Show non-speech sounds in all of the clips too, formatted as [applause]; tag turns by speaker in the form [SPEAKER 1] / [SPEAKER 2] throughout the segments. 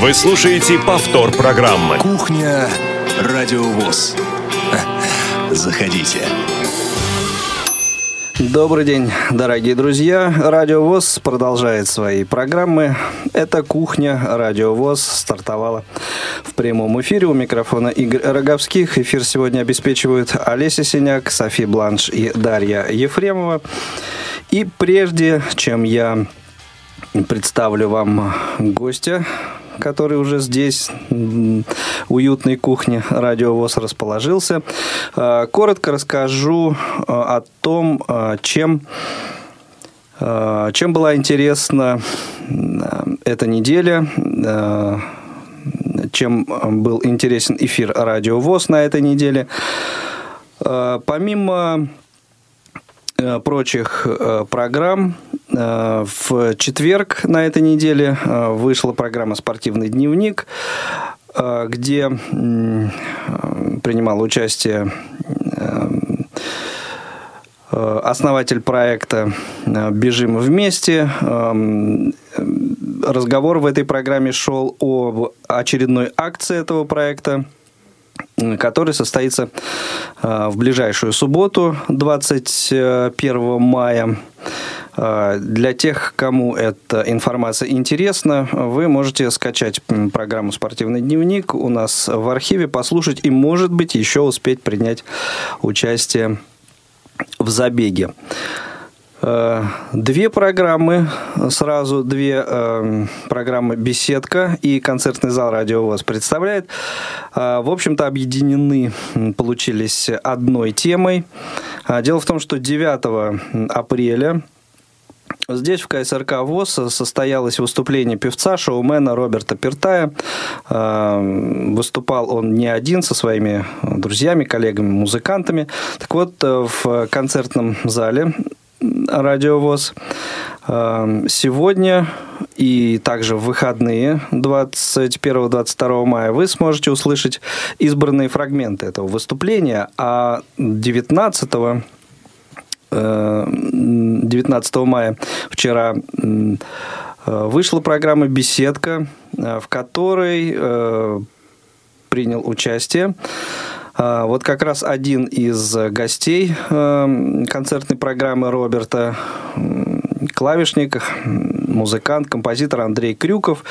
[SPEAKER 1] Вы слушаете повтор программы.
[SPEAKER 2] Кухня Радиовоз. Заходите.
[SPEAKER 3] Добрый день, дорогие друзья. Радио ВОЗ продолжает свои программы. Это «Кухня». Радио ВОЗ стартовала в прямом эфире. У микрофона Игорь Роговских. Эфир сегодня обеспечивают Олеся Синяк, Софи Бланш и Дарья Ефремова. И прежде чем я представлю вам гостя, который уже здесь, уютной кухне Радио ВОЗ расположился. А, коротко расскажу а, о том, а, чем чем была интересна эта неделя, чем был интересен эфир Радио ВОЗ на этой неделе. Помимо прочих программ, Э, в четверг на этой неделе э, вышла программа «Спортивный дневник», э, где принимал участие основатель проекта «Бежим вместе». Разговор в этой программе шел об очередной акции этого проекта, который состоится в ближайшую субботу, 21 мая. А, для тех, кому эта информация интересна, вы можете скачать программу «Спортивный дневник» у нас в архиве, послушать и, может быть, еще успеть принять участие в забеге. А, две программы, сразу две э, программы «Беседка» и концертный зал «Радио ВОЗ» представляет. Э, в общем-то, объединены, получились одной темой. Дело в том, что 9 апреля Здесь в КСРК ВОЗ состоялось выступление певца, шоумена Роберта Пертая. А, выступал он не один со своими друзьями, коллегами, музыкантами. Так вот, э, в концертном зале Радио ВОЗ а, сегодня и также в выходные 21-22 мая вы сможете услышать избранные фрагменты этого выступления, а 19 19 мая вчера вышла программа «Беседка», в которой э, принял участие вот как раз один из гостей э, концертной программы Роберта, клавишник, музыкант, композитор Андрей Крюков.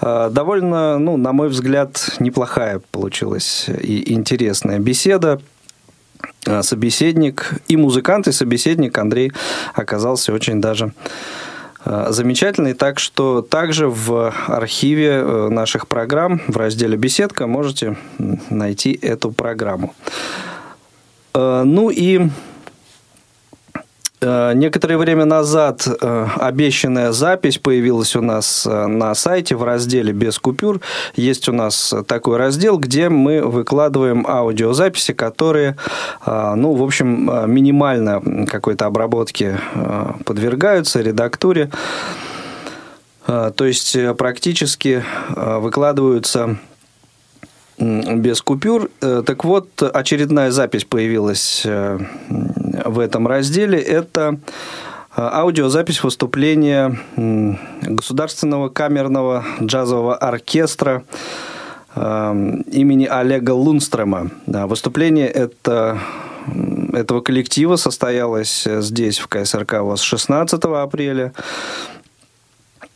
[SPEAKER 3] А, довольно, ну, на мой взгляд, неплохая получилась и интересная беседа. А, собеседник и музыкант, и собеседник Андрей оказался очень даже а, замечательный. Так что также в архиве э, наших программ в разделе «Беседка» можете найти эту программу. А, ну и Э, некоторое время назад э, обещанная запись появилась у нас э, на сайте в разделе «Без купюр». Есть у нас такой раздел, где мы выкладываем аудиозаписи, которые, ну, в общем, минимально какой-то обработке подвергаются, редактуре. То есть практически выкладываются без купюр. Так вот, очередная запись появилась в этом разделе. Это э, аудиозапись выступления Государственного камерного джазового оркестра э, имени Олега Лунстрема. Выступление это, этого коллектива состоялось здесь, в КСРК, ВОЗ 16 апреля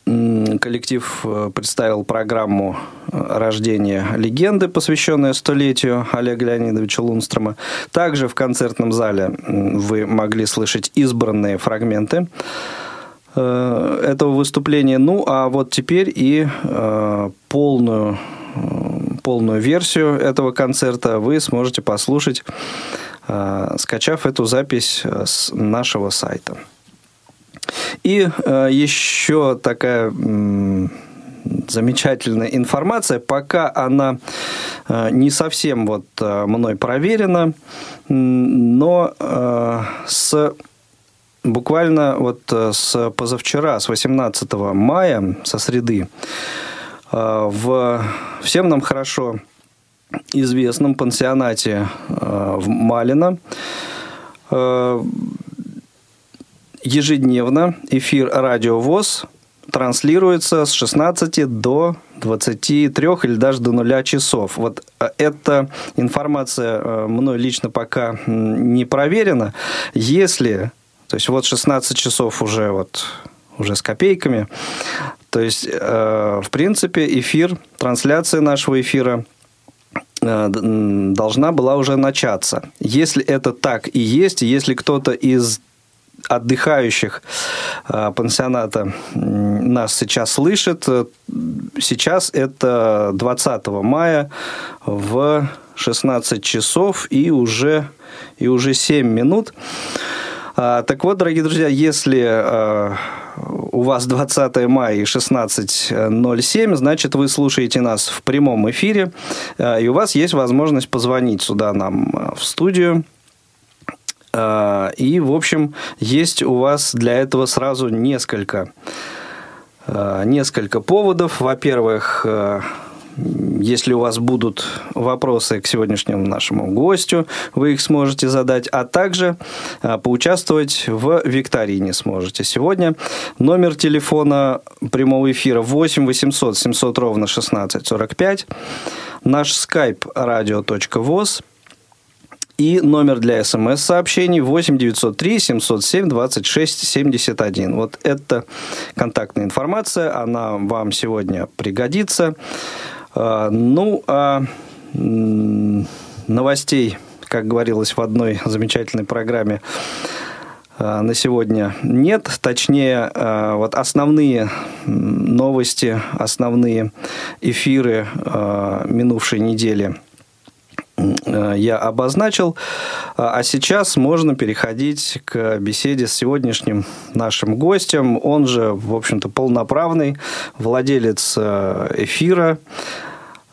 [SPEAKER 3] коллектив э, представил программу э, рождения легенды, посвященную столетию Олега Леонидовича Лунстрома. Также в концертном зале вы могли слышать избранные фрагменты э, этого выступления. Ну, а вот теперь и полную, полную версию этого концерта вы сможете послушать, скачав эту запись с нашего сайта. И э, еще такая э, замечательная информация, пока она э, не совсем вот э, мной проверена, но э, с буквально вот э, с позавчера, с 18 мая, со среды, э, в всем нам хорошо известном пансионате э, в Малино ежедневно эфир Радио ВОЗ транслируется с 16 до 23 или даже до нуля часов. Вот э, эта информация э, мной лично пока не проверена. Если, то есть вот 16 часов уже вот уже с копейками, то есть, э, в принципе, эфир, трансляция нашего эфира должна была уже начаться. Если это так и есть, если кто-то из отдыхающих э, пансионата нас сейчас слышит. Сейчас это 20 мая в 16 часов и уже, и уже 7 минут. А, так вот, дорогие друзья, если э, у вас 20 мая и 16.07, значит, вы слушаете нас в прямом эфире, и у вас есть возможность позвонить сюда нам в студию а, и, в общем, есть у вас для этого сразу несколько, а, несколько поводов. Во-первых, а, если у вас будут вопросы к сегодняшнему нашему гостю, вы их сможете задать, а также поучаствовать в викторине сможете. Сегодня номер телефона прямого эфира 8 800 700 ровно 16 45, наш skype radio.voz – и номер для смс-сообщений 8 903 707 26 71. Вот это контактная информация, она вам сегодня пригодится. А, ну, а новостей, как говорилось в одной замечательной программе, а, на сегодня нет. Точнее, а, вот основные новости, основные эфиры минувшей недели – я обозначил. А сейчас можно переходить к беседе с сегодняшним нашим гостем. Он же, в общем-то, полноправный владелец э, эфира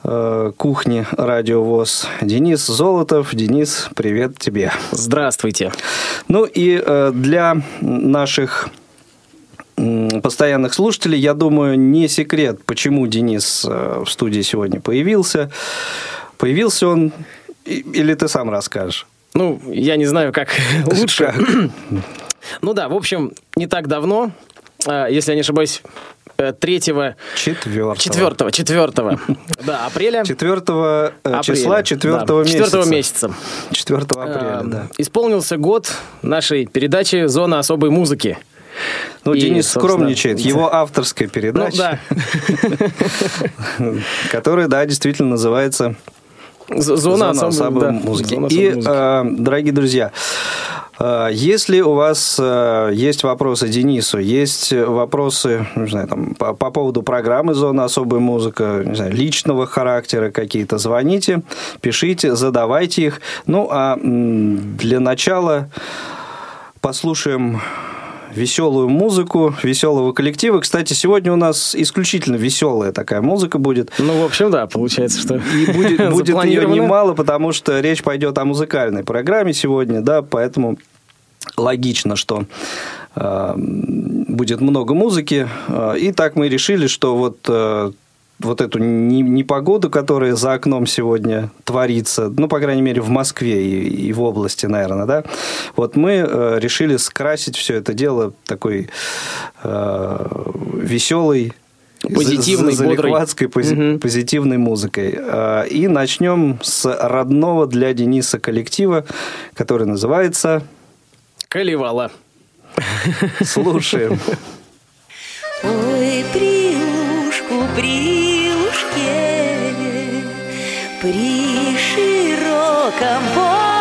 [SPEAKER 3] э, кухни Радио ВОЗ Денис Золотов. Денис, привет тебе.
[SPEAKER 4] Здравствуйте.
[SPEAKER 3] Ну и для наших постоянных слушателей, я думаю, не секрет, почему Денис в студии сегодня появился. Появился он, или ты сам расскажешь?
[SPEAKER 4] Ну, я не знаю, как [laughs] лучше. ну да, в общем, не так давно, а, если я не ошибаюсь, 3
[SPEAKER 3] четвертого
[SPEAKER 4] 4 4 да, апреля
[SPEAKER 3] 4 э, числа 4 да, месяца
[SPEAKER 4] 4 месяца
[SPEAKER 3] 4 апреля, а, да
[SPEAKER 4] исполнился год нашей передачи «Зона особой музыки»
[SPEAKER 3] Ну, и, Денис скромничает. [laughs] Его авторская передача.
[SPEAKER 4] Ну, да. [laughs]
[SPEAKER 3] Которая, да, действительно называется
[SPEAKER 4] Зона, Зона особой да.
[SPEAKER 3] музыки. Зона и, музыки. Э, дорогие друзья, э, если у вас э, есть вопросы Денису, есть вопросы, не знаю, там, по, по поводу программы «Зона особой музыки», не знаю, личного характера какие-то, звоните, пишите, задавайте их. Ну, а для начала послушаем веселую музыку, веселого коллектива. Кстати, сегодня у нас исключительно веселая такая музыка будет.
[SPEAKER 4] Ну, в общем, да, получается, что
[SPEAKER 3] И будет, [laughs] будет ее немало, потому что речь пойдет о музыкальной программе сегодня, да, поэтому логично, что э, будет много музыки. Э, и так мы решили, что вот э, вот эту непогоду, которая за окном сегодня творится, ну, по крайней мере, в Москве и, и в области, наверное, да, вот мы э, решили скрасить все это дело такой э, веселой,
[SPEAKER 4] позитивной,
[SPEAKER 3] залихватской, пози- угу. позитивной музыкой. Э, и начнем с родного для Дениса коллектива, который называется...
[SPEAKER 4] Каливала.
[SPEAKER 3] Слушаем.
[SPEAKER 5] Ой, прилушку, прилушку при широком поле,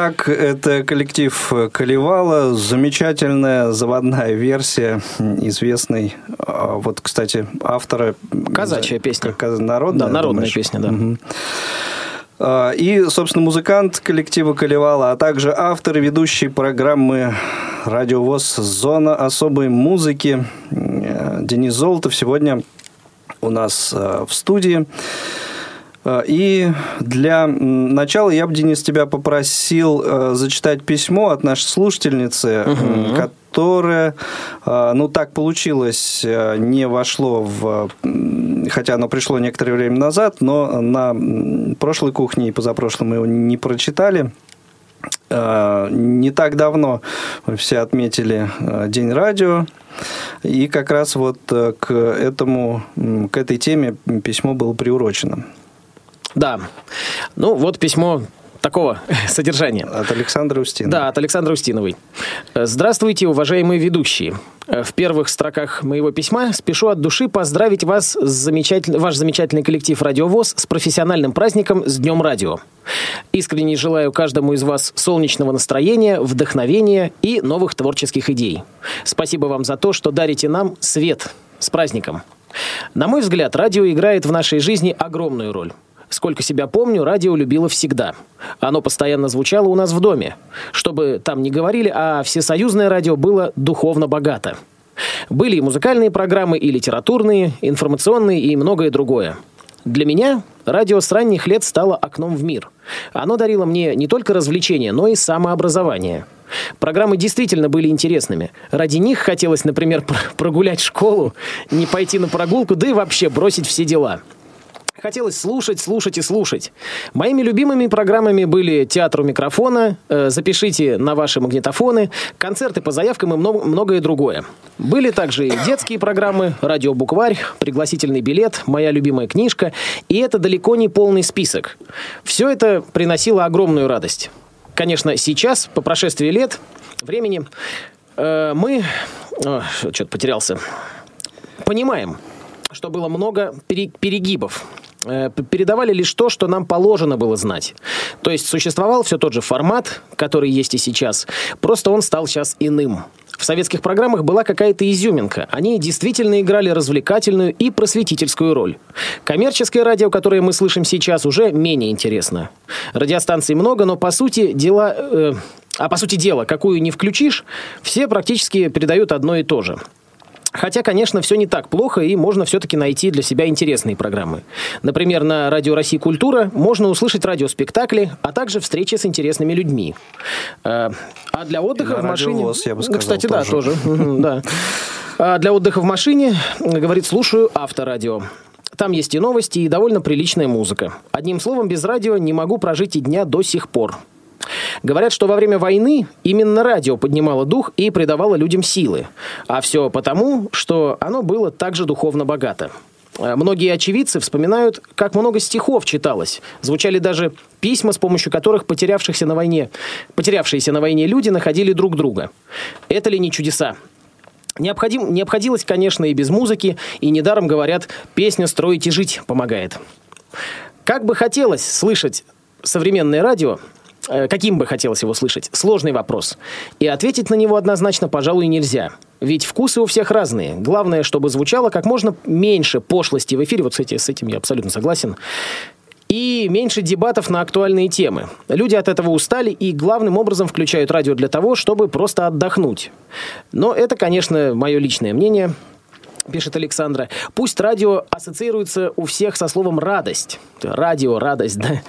[SPEAKER 3] Итак, это коллектив Каливала, замечательная заводная версия известной, а, вот, кстати, автора...
[SPEAKER 4] Казачья песня.
[SPEAKER 3] Как- Народная,
[SPEAKER 4] Да, народная
[SPEAKER 3] думаешь?
[SPEAKER 4] песня, да.
[SPEAKER 3] А, И, собственно, музыкант коллектива Каливала, а также автор и ведущий программы «Радиовоз. Зона особой музыки» э, Денис Золотов сегодня у нас э, в студии. Э, И для начала я бы, Денис, тебя попросил э, зачитать письмо от нашей слушательницы, м, которое, э, ну так получилось, не вошло в... Хотя оно пришло некоторое время назад, но на прошлой кухне и позапрошлом мы его не прочитали. Не так давно все отметили День радио, и как раз вот к этому, к этой теме письмо было приурочено.
[SPEAKER 4] Да. Ну, вот письмо такого [laughs] содержания.
[SPEAKER 3] От Александра Устина.
[SPEAKER 4] Да, от Александра Устиновой. Э, Здравствуйте, уважаемые ведущие. Э, В первых строках моего письма спешу от души поздравить вас, с замечатель... ваш замечательный коллектив «Радиовоз» с профессиональным праздником с Днем Радио. Искренне желаю каждому из вас солнечного настроения, вдохновения и новых творческих идей. Спасибо вам за то, что дарите нам свет. С праздником. На мой взгляд, радио играет в нашей жизни огромную роль. Сколько себя помню, радио любила всегда. Оно постоянно звучало у нас в доме. Чтобы там не говорили, а всесоюзное радио было духовно богато. Были и музыкальные программы, и литературные, информационные и многое другое. Для меня радио с ранних лет стало окном в мир. Оно дарило мне не только развлечения, но и самообразование. Программы действительно были интересными. Ради них хотелось, например, пр- [laughs] прогулять школу, не пойти на прогулку, да и вообще бросить все дела. Хотелось слушать, слушать и слушать. Моими любимыми программами были «Театр у микрофона», э, «Запишите на ваши магнитофоны», концерты по заявкам и мно- многое другое. Были также и детские программы, радиобукварь, пригласительный билет, моя любимая книжка, и это далеко не полный список. Все это приносило огромную радость. Конечно, сейчас, по прошествии лет, времени, э, мы... Что-то потерялся понимаем, что было много пере- перегибов. Э, Передавали лишь то, что нам положено было знать. То есть существовал все тот же формат, который есть и сейчас, просто он стал сейчас иным. В советских программах была какая-то изюминка. Они действительно играли развлекательную и просветительскую роль. Коммерческое радио, которое мы слышим сейчас, уже менее интересно. Радиостанций много, но по сути дела... э, а по сути дела, какую не включишь, все практически передают одно и то же. Хотя, конечно, все не так плохо, и можно все-таки найти для себя интересные программы. Например, на Радио России Культура можно услышать радиоспектакли, а также встречи с интересными людьми. А для отдыха в машине...
[SPEAKER 3] ВОС, я бы сказал,
[SPEAKER 4] Кстати, да,
[SPEAKER 3] тоже.
[SPEAKER 4] тоже. Мгм, да. А для отдыха в машине, говорит, слушаю авторадио. Там есть и новости, и довольно приличная музыка. Одним словом, без радио не могу прожить и дня до сих пор. Говорят, что во время войны именно радио поднимало дух и придавало людям силы. А все потому, что оно было также духовно богато. Э, Многие очевидцы вспоминают, как много стихов читалось. Звучали даже письма, с помощью которых потерявшихся на войне, потерявшиеся на войне люди находили друг друга. Это ли не чудеса? Необходим, не обходилось, конечно, и без музыки, и недаром говорят, песня «Строить и жить» помогает. Как бы хотелось слышать современное радио, каким бы хотелось его слышать, сложный вопрос. И ответить на него однозначно, пожалуй, нельзя. Ведь вкусы у всех разные. Главное, чтобы звучало как можно меньше пошлости в эфире. Вот с, эти- с этим я абсолютно согласен. И меньше дебатов на актуальные темы. Люди от этого устали и главным образом включают радио для того, чтобы просто отдохнуть. Но это, конечно, мое личное мнение пишет Александра. Пусть радио ассоциируется у всех со словом радость. Радио, радость, да.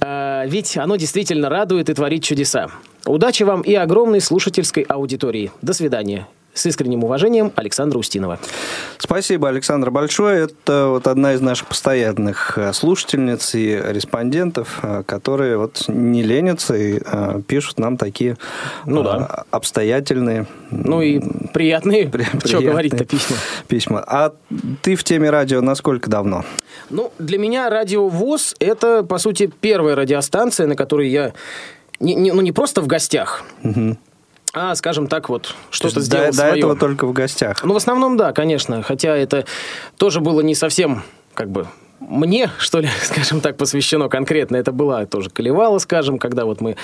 [SPEAKER 4] А, ведь оно действительно радует и творит чудеса. Удачи вам и огромной слушательской аудитории. До свидания. С искренним уважением, Александра Устинова.
[SPEAKER 3] Спасибо, Александр, большое. Это вот одна из наших постоянных э, слушательниц и респондентов, э, которые вот не ленятся и э, пишут нам такие
[SPEAKER 4] Ну да.
[SPEAKER 3] обстоятельные
[SPEAKER 4] Ну и приятные, [laughs]
[SPEAKER 3] при-
[SPEAKER 4] что
[SPEAKER 3] приятные
[SPEAKER 4] говорить-то, письма.
[SPEAKER 3] письма. А ты в теме радио насколько давно?
[SPEAKER 4] Ну, для меня радио ВОЗ – это, по сути, первая радиостанция, на которой я не, не- ну, не просто в гостях, а, скажем так, вот
[SPEAKER 3] То
[SPEAKER 4] что-то сделал
[SPEAKER 3] до, до
[SPEAKER 4] своё.
[SPEAKER 3] этого только в гостях.
[SPEAKER 4] Ну, в основном, да, конечно. Хотя это тоже было не совсем, как бы, мне, что ли, [laughs] скажем так, посвящено конкретно. Это была тоже Колевала, скажем, когда вот мы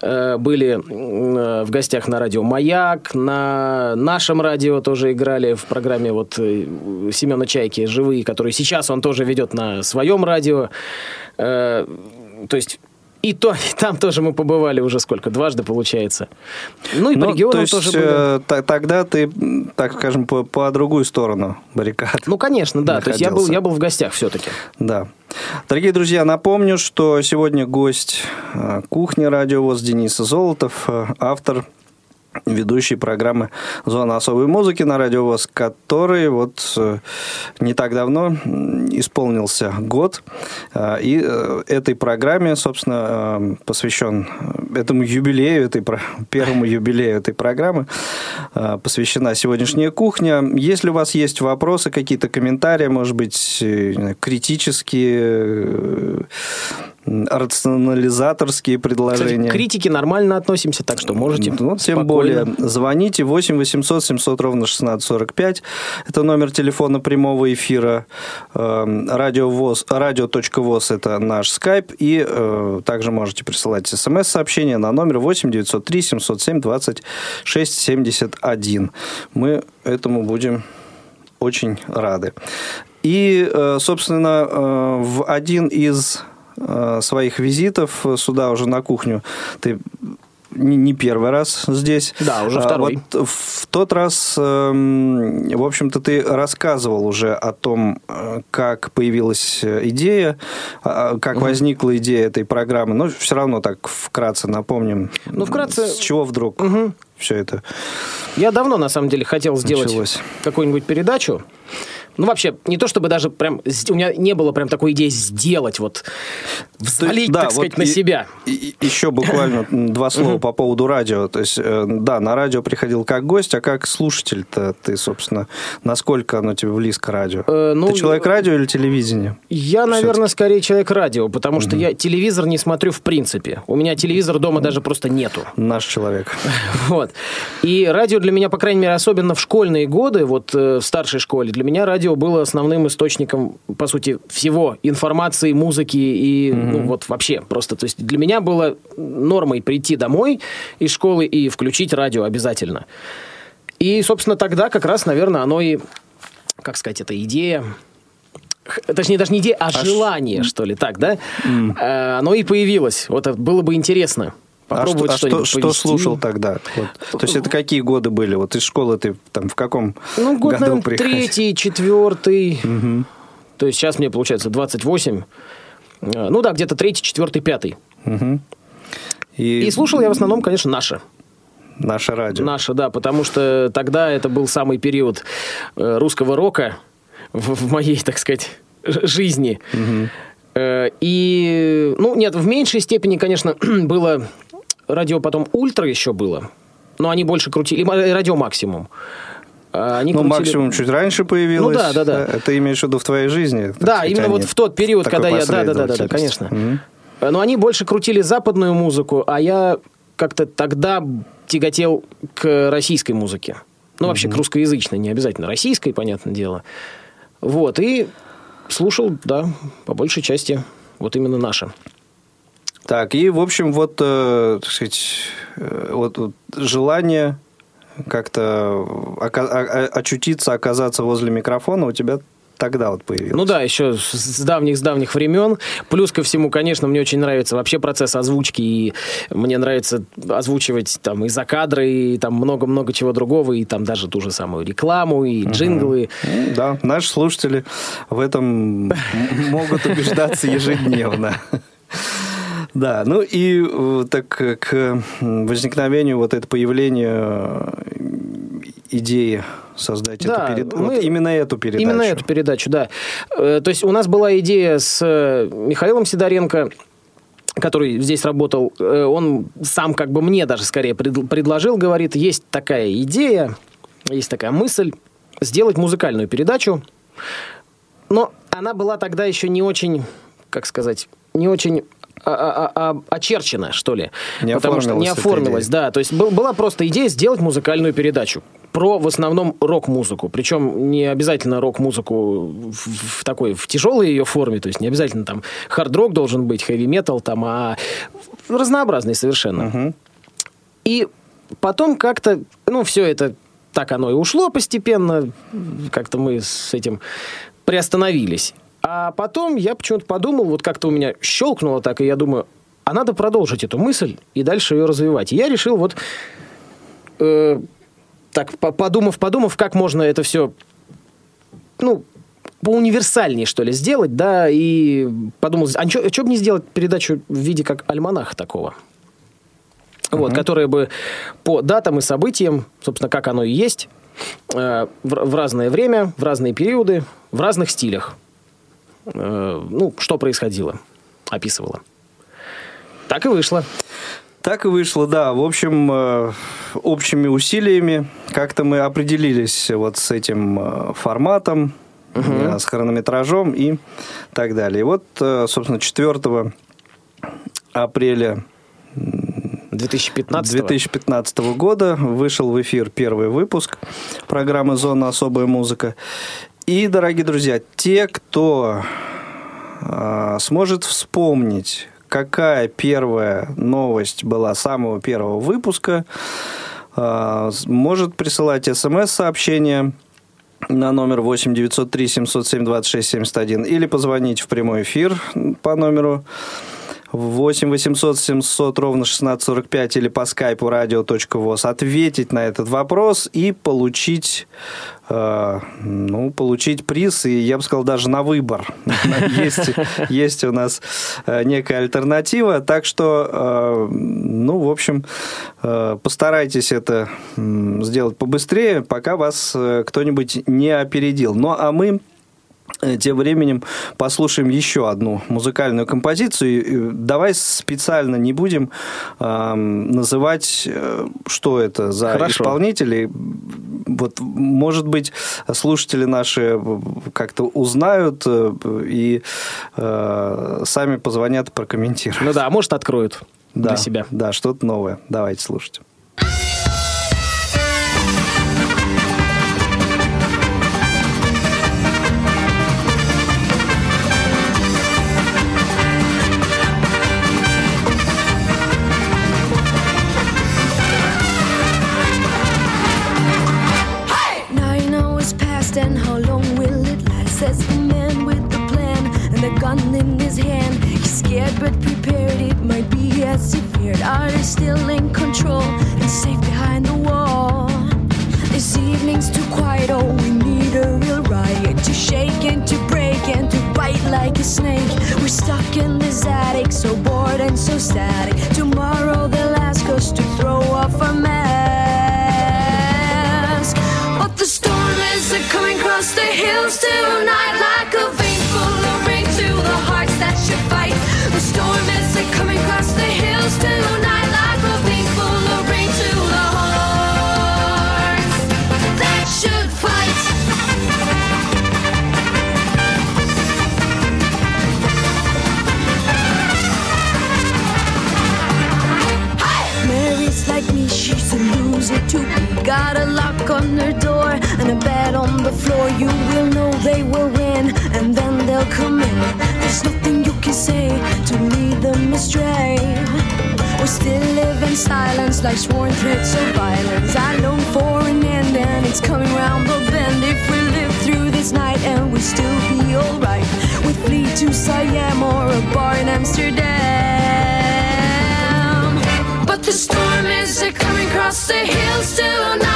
[SPEAKER 4] э, были э, в гостях на радио «Маяк», на нашем радио тоже играли в программе вот э, Семена Чайки «Живые», который сейчас он тоже ведет на своем радио. Э, то есть и то, и там тоже мы побывали уже сколько, дважды получается. Ну и по
[SPEAKER 3] Ну,
[SPEAKER 4] регионам
[SPEAKER 3] то есть,
[SPEAKER 4] тоже были.
[SPEAKER 3] э, та- тогда ты, так скажем, по, по другую сторону баррикад.
[SPEAKER 4] Ну, конечно, да. То есть я был,
[SPEAKER 3] находился.
[SPEAKER 4] я был в гостях все-таки.
[SPEAKER 3] Да. Дорогие друзья, напомню, что сегодня гость э, кухни радиовоз Денис Золотов, э, автор ведущий программы «Зона особой музыки» на радиовоз, который вот э, не так давно исполнился год. Э, И э, этой программе, собственно, посвящен этому юбилею, этой, первому юбилею этой программы, посвящена сегодняшняя кухня. Если у вас есть вопросы, какие-то комментарии, может быть, критические, рационализаторские
[SPEAKER 4] Кстати,
[SPEAKER 3] предложения.
[SPEAKER 4] к критике нормально относимся, так что можете
[SPEAKER 3] Ну, тем
[SPEAKER 4] спокойно.
[SPEAKER 3] более, звоните 8 800 700 ровно 1645. Это номер телефона прямого эфира. Эм, Радиовоз, радио.воз – это наш скайп. И э, также можете присылать смс-сообщение на номер 8 903 707 26 71. Мы этому будем очень рады. И, э, собственно, э, в один из своих визитов сюда уже на кухню ты не, первый раз здесь.
[SPEAKER 4] Да, уже
[SPEAKER 3] А,
[SPEAKER 4] второй.
[SPEAKER 3] Вот в тот раз, эм, в общем-то, ты рассказывал уже о том, э, как появилась э, идея, а, как возникла идея этой программы. Но все равно так вкратце напомним.
[SPEAKER 4] Ну, вкратце-
[SPEAKER 3] С чего вдруг все это
[SPEAKER 4] Я давно, на самом деле, хотел сделать какую-нибудь передачу. Ну, вообще, не то чтобы даже прям... У меня не было прям такой идеи сделать, вот, взвалить,
[SPEAKER 3] да,
[SPEAKER 4] так сказать,
[SPEAKER 3] вот
[SPEAKER 4] на
[SPEAKER 3] и-
[SPEAKER 4] себя.
[SPEAKER 3] И- и еще буквально [laughs] два слова по поводу радио. То есть, э, да, на радио приходил как гость, а как слушатель-то ты, собственно, насколько оно тебе близко радио?
[SPEAKER 4] Э, ну,
[SPEAKER 3] ты человек радио или телевидения?
[SPEAKER 4] Я, наверное, скорее человек радио, потому что я телевизор не смотрю в принципе. У меня телевизора дома даже просто нету.
[SPEAKER 3] Наш человек. [laughs]
[SPEAKER 4] Вот. И радио для меня, по крайней мере, особенно в школьные годы, вот э, в старшей школе, для меня радио было основным источником, по сути, всего информации, музыки и ну, вот вообще просто. То есть для меня было нормой прийти домой из школы и включить радио обязательно. И, собственно, тогда как раз, наверное, оно и, как сказать, эта идея точнее, даже не идея, а желание, что ли, так, да? Э, Оно и появилось. Вот было бы интересно
[SPEAKER 3] А
[SPEAKER 4] попробовать
[SPEAKER 3] а что,
[SPEAKER 4] что-нибудь
[SPEAKER 3] что
[SPEAKER 4] повести.
[SPEAKER 3] слушал тогда? Вот. То есть это какие годы были? Вот из школы ты там в каком
[SPEAKER 4] Ну, год,
[SPEAKER 3] году
[SPEAKER 4] наверное,
[SPEAKER 3] приходил?
[SPEAKER 4] третий, четвертый. То есть сейчас мне, получается, 28. Э, Ну да, где-то третий, четвертый, пятый.
[SPEAKER 3] И,
[SPEAKER 4] И слушал я в основном, конечно, наше.
[SPEAKER 3] наше радио.
[SPEAKER 4] Наше, да, потому что тогда это был самый период э, русского рока в, в моей, так сказать, жизни. Э, И, ну, нет, в меньшей степени, конечно, [clears throat] было радио потом ультра еще было, но они больше крутили, ма- радио максимум. А Они
[SPEAKER 3] Ну,
[SPEAKER 4] крутили-
[SPEAKER 3] максимум чуть раньше появилось.
[SPEAKER 4] Ну да, да, да.
[SPEAKER 3] Это имеешь в виду в твоей жизни?
[SPEAKER 4] Да,
[SPEAKER 3] сказать,
[SPEAKER 4] именно вот в тот период, когда я... Да, да, да, да, да, конечно. Э, Но они больше крутили западную музыку, а я как-то тогда тяготел к российской музыке. Ну, вообще, к русскоязычной, не обязательно российской, понятное дело. Вот, и слушал, да, по большей части, вот именно наше.
[SPEAKER 3] Так, и, в общем, вот, э, так сказать, э, вот, вот желание как-то ока- очутиться, оказаться возле микрофона у тебя тогда вот появилось.
[SPEAKER 4] Ну да, еще с- с давних, времен. Плюс ко всему, конечно, мне очень нравится вообще процесс озвучки, и мне нравится озвучивать там и за кадры, и там много-много чего другого, и там даже ту же самую рекламу, и джинглы.
[SPEAKER 3] Ну, Да, наши слушатели в этом могут убеждаться [laughs] ежедневно. Да, ну и э, так э, к возникновению вот это появление э, идеи создать
[SPEAKER 4] Да,
[SPEAKER 3] эту перед-
[SPEAKER 4] мы-
[SPEAKER 3] вот именно эту передачу.
[SPEAKER 4] Именно эту передачу, да. То есть у нас была идея с Михаилом Сидоренко, который здесь работал, он сам как бы мне даже скорее пред- предложил, говорит, есть такая идея, есть такая мысль сделать музыкальную передачу, но она была тогда еще не очень, как сказать, не очень очерчена, что ли.
[SPEAKER 3] Не
[SPEAKER 4] Потому что не оформилась, да. То есть был- была просто идея сделать музыкальную передачу про в основном рок-музыку. Причем не обязательно рок-музыку в, в такой, в тяжелой ее форме, то есть не обязательно там хард-рок должен быть, хэви-метал там, а разнообразный совершенно. И потом как-то, ну, все это так оно и ушло постепенно, как-то мы с этим приостановились. А потом я почему-то подумал, вот как-то у меня щелкнуло так, и я думаю, а надо продолжить эту мысль и дальше ее развивать. И я решил вот, э, так по- подумав, подумав, как можно это все, ну, поуниверсальнее, что ли, сделать, да, и подумал, а что бы не сделать передачу в виде как альманаха такого? Вот, которая бы по датам и событиям, собственно, как оно и есть, э, в, в разное время, в разные периоды, в разных стилях. Э, ну, что происходило, описывала. Так и вышло.
[SPEAKER 3] Так и вышло, да. В общем, э, общими усилиями как-то мы определились вот с этим э, форматом, э, с хронометражом и так далее. И вот, собственно, 4 апреля
[SPEAKER 4] 2015
[SPEAKER 3] 2015 года вышел в эфир первый выпуск программы «Зона. Особая музыка». И, дорогие друзья, те, кто а, сможет вспомнить, какая первая новость была самого первого выпуска, с- может присылать смс-сообщение на номер 8 903 707 26 71 или позвонить в прямой эфир по номеру 8 800 700 ровно 1645 или по скайпу radio.voz ответить на этот вопрос и получить, э, ну, получить приз, и я бы сказал, даже на выбор. [laughs] Есть, есть у нас э, некая альтернатива, так что, э, ну, в общем, постарайтесь это сделать побыстрее, пока вас кто-нибудь не опередил. Ну, а мы Тем временем послушаем еще одну музыкальную композицию. Э, Давай специально не будем эм, называть, э, что это за
[SPEAKER 4] Хорошо.
[SPEAKER 3] исполнители. Вот, может быть, слушатели наши как-то узнают э, и э, сами позвонят прокомментируют.
[SPEAKER 4] Ну да, а может откроют
[SPEAKER 3] да,
[SPEAKER 4] для себя.
[SPEAKER 3] Да, что-то новое. Давайте слушать.
[SPEAKER 6] A snake. We're stuck in this attic, so bored and so static. Tomorrow they'll ask us to throw off our mask. But the storm is coming across the hills tonight on the floor. You will know they will win, and then they'll come in. There's nothing you can say to lead them astray. We still live in silence like sworn threats of violence. I long for an end, and it's coming round the bend. If we live through this night and we still be alright, we flee to Siam or a bar in Amsterdam. But the storm is coming across the hills tonight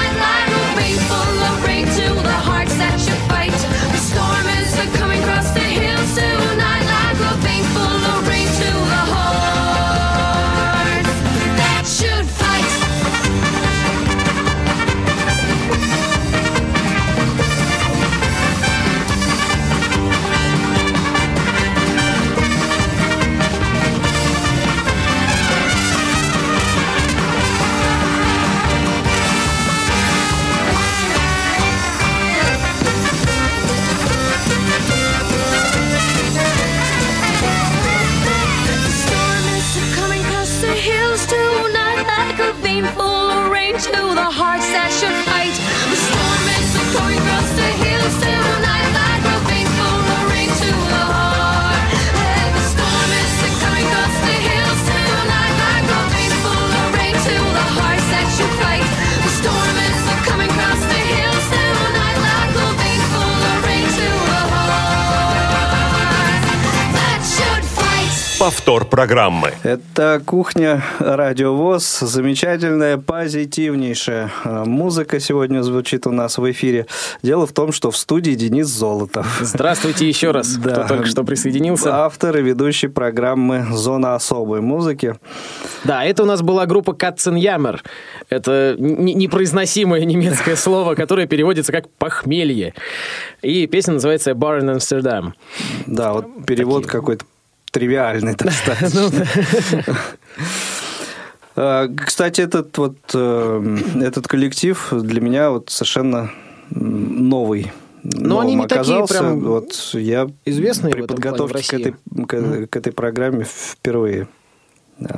[SPEAKER 1] Повтор программы.
[SPEAKER 3] Это кухня Радиовоз. Замечательная, позитивнейшая э, музыка сегодня звучит у нас в эфире. Дело в том, что в студии Денис Золотов.
[SPEAKER 4] Здравствуйте еще раз,
[SPEAKER 3] Да.
[SPEAKER 4] кто только что присоединился.
[SPEAKER 3] Автор и ведущий программы «Зона особой музыки».
[SPEAKER 4] Да, это у нас была группа Катценямер. Это непроизносимое немецкое слово, которое переводится как «похмелье». И песня называется «Bar in Amsterdam».
[SPEAKER 3] Да, вот перевод какой-то тривиальный, сказать.
[SPEAKER 4] Ну
[SPEAKER 3] Э, [laughs] Кстати, этот вот э, этот коллектив для меня вот совершенно новый.
[SPEAKER 4] Но они не такие
[SPEAKER 3] оказался.
[SPEAKER 4] прям
[SPEAKER 3] Вот я
[SPEAKER 4] известные
[SPEAKER 3] при подготовке к этой, к, к этой программе впервые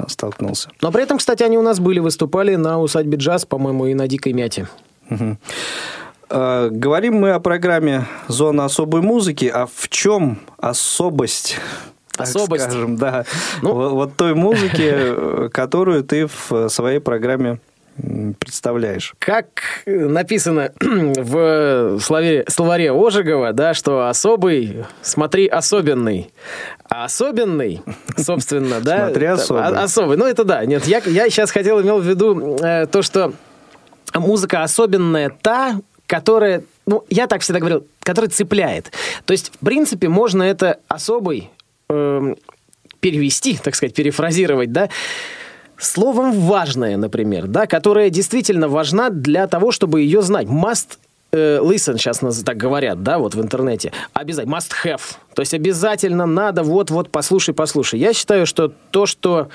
[SPEAKER 3] столкнулся.
[SPEAKER 4] Но при этом, кстати, они у нас были, выступали на усадьбе джаз, по-моему, и на Дикой Мяте.
[SPEAKER 3] Э, Говорим мы о программе «Зона особой музыки», а в чем особость? Так
[SPEAKER 4] Особость?
[SPEAKER 3] скажем, да.
[SPEAKER 4] Ну.
[SPEAKER 3] Вот, вот той музыки, э, которую ты в своей программе представляешь.
[SPEAKER 4] Как написано в словаре, словаре Ожегова, да, что особый, смотри, особенный. А особенный, собственно, да.
[SPEAKER 3] Смотри,
[SPEAKER 4] это-
[SPEAKER 3] особый.
[SPEAKER 4] а- Особый, ну это да. Нет, я, я сейчас хотел, имел в виду э, то, что музыка особенная та, которая, ну, я так всегда говорил, которая цепляет. То есть, в принципе, можно это особый эм, перевести, так сказать, перефразировать, да, словом важное, например, да, которая действительно важна для того, чтобы ее знать. Must э, listen, сейчас нас так говорят, да, вот в интернете. Обязательно. Must have. То есть обязательно надо вот-вот послушай, послушай. Я считаю, что то, что...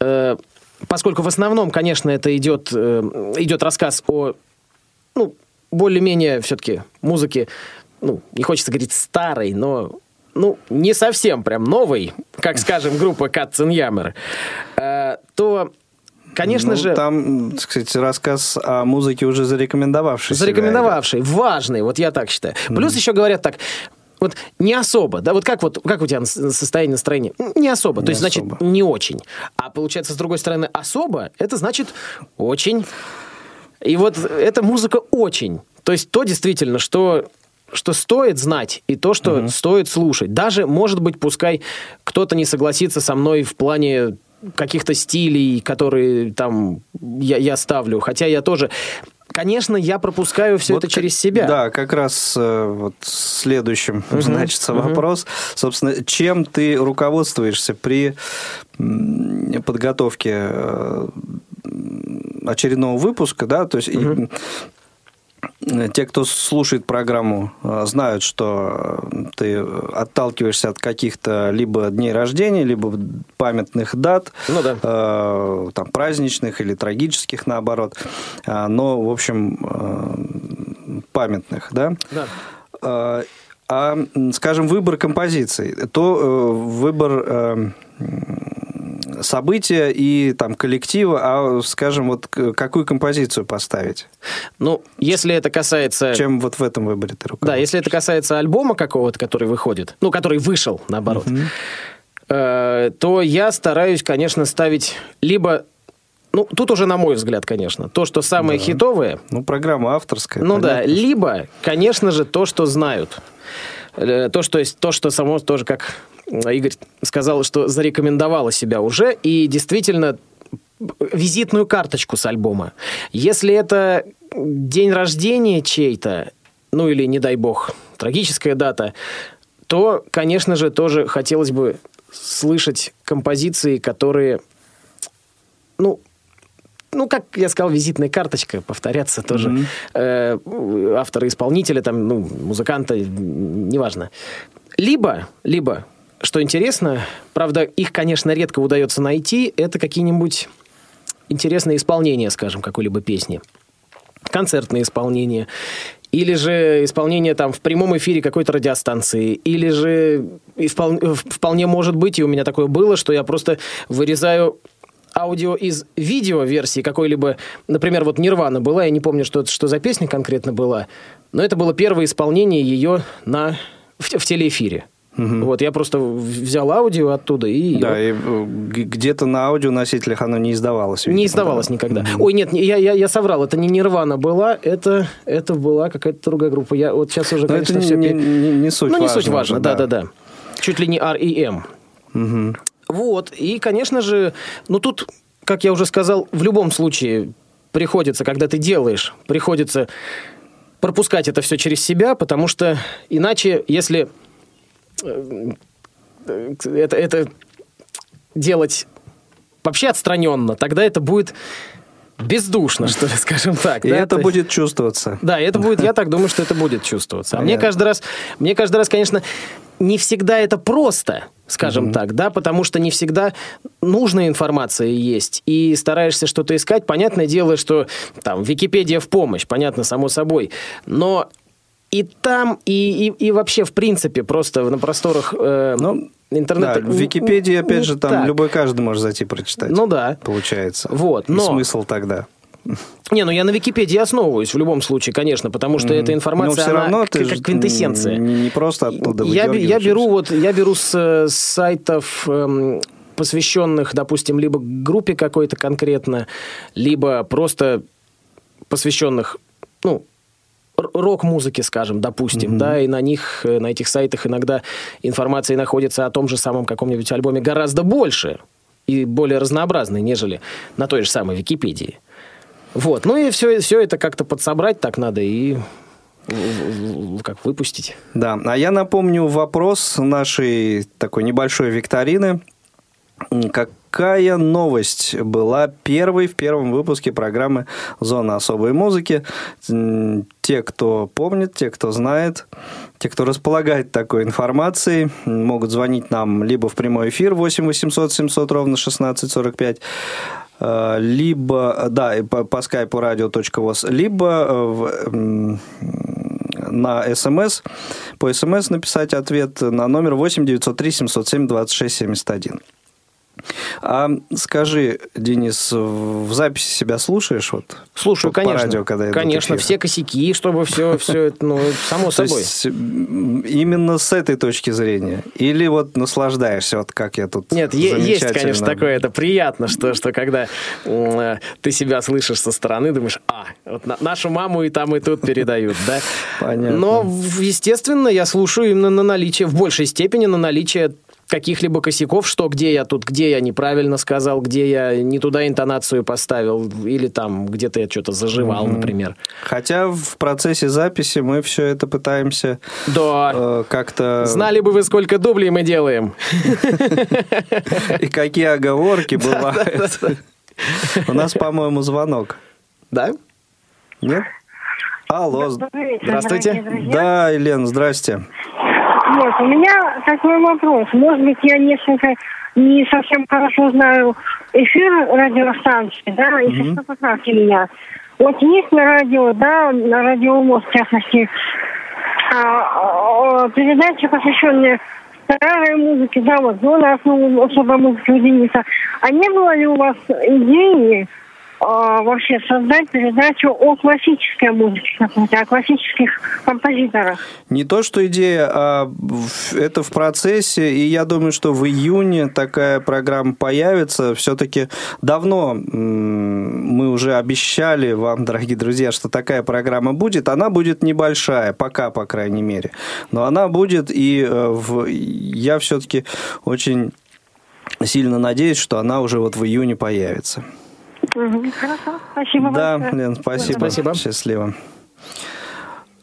[SPEAKER 4] э, поскольку в основном, конечно, это идет, э, идет рассказ о ну, более-менее все-таки музыки, ну, не хочется говорить старой, но ну, не совсем прям новой, как, скажем, группа Катценямер, э, то, конечно
[SPEAKER 3] Ну,
[SPEAKER 4] же,
[SPEAKER 3] Там, сказать, рассказ о музыке уже зарекомендовавший себя,
[SPEAKER 4] зарекомендовавший, важный, вот я так считаю. Плюс еще говорят так, вот не особо, да, вот как вот как у тебя состояние настроения? Не особо, то
[SPEAKER 3] Не
[SPEAKER 4] есть значит
[SPEAKER 3] особо.
[SPEAKER 4] не очень. А получается с другой стороны особо, это значит очень. И вот эта музыка очень. То есть то действительно, что что стоит знать и то, что стоит слушать. Даже, может быть, пускай кто-то не согласится со мной в плане каких-то стилей, которые там я, я ставлю. Хотя я тоже... Конечно, я пропускаю все
[SPEAKER 3] Вот
[SPEAKER 4] это через себя.
[SPEAKER 3] Да, как раз э, вот следующим [laughs] значится вопрос. Собственно, чем ты руководствуешься при подготовке э, очередного выпуска, да, то есть м, те, кто слушает программу, э, знают, что э, ты отталкиваешься от каких-то либо дней рождения, либо памятных дат,
[SPEAKER 4] Ну да.
[SPEAKER 3] э, там, праздничных или трагических, наоборот, А, но, в общем, э, памятных, да?
[SPEAKER 4] Да.
[SPEAKER 3] Э, А, скажем, выбор композиций, то э, выбор э, события и там коллектива, а, скажем, вот какую композицию поставить?
[SPEAKER 4] Ну, если это касается...
[SPEAKER 3] Чем вот в этом выборе ты
[SPEAKER 4] Да, если это касается альбома какого-то, который выходит, ну, который вышел, наоборот, э, то я стараюсь, конечно, ставить либо... Ну, тут уже, на мой взгляд, конечно, то, что самое хитовое,
[SPEAKER 3] Ну, программа авторская.
[SPEAKER 4] ну да,
[SPEAKER 3] понятно.
[SPEAKER 4] либо, конечно же, то, что знают. Э, То, что есть, то, что само тоже, как Игорь сказал, что зарекомендовало себя уже, и действительно визитную карточку с альбома. Если это день рождения чей-то, ну или, не дай бог, трагическая дата, то, конечно же, тоже хотелось бы слышать композиции, которые, ну, ну, как я сказал, визитная карточка, повторяться тоже. Э, автора, исполнителя, там, ну, музыканта, неважно. Либо, либо, что интересно, правда, их, конечно, редко удается найти, это какие-нибудь интересные исполнения, скажем, какой-либо песни. Концертные исполнения. Или же исполнение там в прямом эфире какой-то радиостанции. Или же и впол- вполне может быть, и у меня такое было, что я просто вырезаю аудио из видео-версии какой-либо, например, вот Нирвана была, я не помню, что, что за песня конкретно была, но это было первое исполнение ее на, в, в телеэфире. Вот, я просто взял аудио оттуда и...
[SPEAKER 3] Да, и э, где-то на аудионосителях оно не издавалось.
[SPEAKER 4] Не
[SPEAKER 3] видимо,
[SPEAKER 4] издавалось
[SPEAKER 3] да.
[SPEAKER 4] никогда. Ой, нет, не- я, я, я соврал, это не Нирвана была, это, это была какая-то другая группа. Я вот сейчас уже,
[SPEAKER 3] Но
[SPEAKER 4] конечно,
[SPEAKER 3] это
[SPEAKER 4] все...
[SPEAKER 3] не, не- не суть
[SPEAKER 4] ну, не
[SPEAKER 3] важно
[SPEAKER 4] суть важно, да-да-да. Чуть ли не R и M. Вот, и, конечно же, ну тут, как я уже сказал, в любом случае приходится, когда ты делаешь, приходится пропускать это все через себя, потому что иначе, если э, э, это, это делать вообще отстраненно, тогда это будет бездушно, что ли, [laughs] скажем так.
[SPEAKER 3] И
[SPEAKER 4] да,
[SPEAKER 3] это
[SPEAKER 4] то есть-
[SPEAKER 3] будет чувствоваться.
[SPEAKER 4] да, и это будет, я так думаю, что это будет чувствоваться. А мне каждый раз, мне каждый раз, конечно, не всегда это просто, скажем так, да, потому что не всегда нужная информация есть, и стараешься что-то искать. Понятное дело, что там Википедия в помощь, понятно, само собой, но и там, и, и, и вообще, в принципе, просто на просторах э,
[SPEAKER 3] Ну,
[SPEAKER 4] интернета...
[SPEAKER 3] Да, в Википедии, опять же, там
[SPEAKER 4] так.
[SPEAKER 3] любой каждый может зайти прочитать.
[SPEAKER 4] Ну да.
[SPEAKER 3] Получается.
[SPEAKER 4] Вот,
[SPEAKER 3] И
[SPEAKER 4] но-
[SPEAKER 3] смысл тогда.
[SPEAKER 4] Не, ну я на Википедии основываюсь в любом случае, конечно, потому что эта информация,
[SPEAKER 3] Но все
[SPEAKER 4] она
[SPEAKER 3] равно ты
[SPEAKER 4] как квинтэссенция.
[SPEAKER 3] Не, просто оттуда
[SPEAKER 4] я, я беру вот я беру с, с сайтов эм, посвященных, допустим, либо группе какой-то конкретно, либо просто посвященных, ну р- рок-музыке, скажем, допустим, да, и на них, э, на этих сайтах иногда информации находится о том же самом каком-нибудь альбоме гораздо больше и более разнообразной, нежели на той же самой Википедии. Вот, ну и все, все это как-то подсобрать так надо и как выпустить.
[SPEAKER 3] Да, а я напомню вопрос нашей такой небольшой викторины. М, Какая новость была первой в первом выпуске программы «Зона особой музыки»? Те, кто помнит, те, кто знает, те, кто располагает такой информацией, могут звонить нам либо в прямой эфир 8 800 700 ровно 1645, э, либо, да, по, по скайпу radio.voz, либо э, в, на СМС, по СМС написать ответ на номер 8 903 707 26 71. А скажи, Денис, в записи себя слушаешь? Вот,
[SPEAKER 4] Слушаю,
[SPEAKER 3] по
[SPEAKER 4] конечно.
[SPEAKER 3] радио, когда
[SPEAKER 4] конечно, все косяки, чтобы все, [laughs] все это, ну, само
[SPEAKER 3] То
[SPEAKER 4] собой.
[SPEAKER 3] есть, м, именно с этой точки зрения? Или вот наслаждаешься, вот как я тут
[SPEAKER 4] Нет, е- есть,
[SPEAKER 3] замечательно-
[SPEAKER 4] конечно, такое. Это приятно, что, что когда э, ты себя слышишь со стороны, думаешь, а, вот на- нашу маму и там, и тут передают, да? [laughs]
[SPEAKER 3] Понятно.
[SPEAKER 4] Но, естественно, я слушаю именно на наличие, в большей степени на наличие каких-либо косяков, что где я тут, где я неправильно сказал, где я не туда интонацию поставил, или там где-то я что-то заживал, например.
[SPEAKER 3] Хотя в процессе записи мы все это пытаемся
[SPEAKER 4] Да.
[SPEAKER 3] э, как-то...
[SPEAKER 4] Знали бы вы, сколько дублей мы делаем. [laughs]
[SPEAKER 3] И какие оговорки [laughs] бывают. У нас, по-моему, звонок.
[SPEAKER 4] Да?
[SPEAKER 3] Нет? Алло.
[SPEAKER 4] Здравствуйте.
[SPEAKER 3] Да, Елена, здрасте.
[SPEAKER 7] Вот, у меня такой вопрос. Может быть, я несколько не совсем хорошо знаю эфир радиостанции, да, если что, поправьте меня. Вот есть на радио, да, на радио ВОЗ, в частности, а, а, передачи, посвященные старой музыке, да, вот зона основы особой музыки у Дениса. А не было ли у вас идеи вообще создать передачу о классической музыке, о классических композиторах?
[SPEAKER 3] Не то, что идея, а это в процессе, и я думаю, что в июне такая программа появится. Все-таки давно мы уже обещали вам, дорогие друзья, что такая программа будет. Она будет небольшая, пока, по крайней мере. Но она будет, и э, в- я все-таки очень сильно надеюсь, что она уже вот в июне появится.
[SPEAKER 7] Хорошо, спасибо
[SPEAKER 3] Да,
[SPEAKER 7] большое.
[SPEAKER 3] Лен, спасибо.
[SPEAKER 4] Спасибо.
[SPEAKER 3] Счастливо.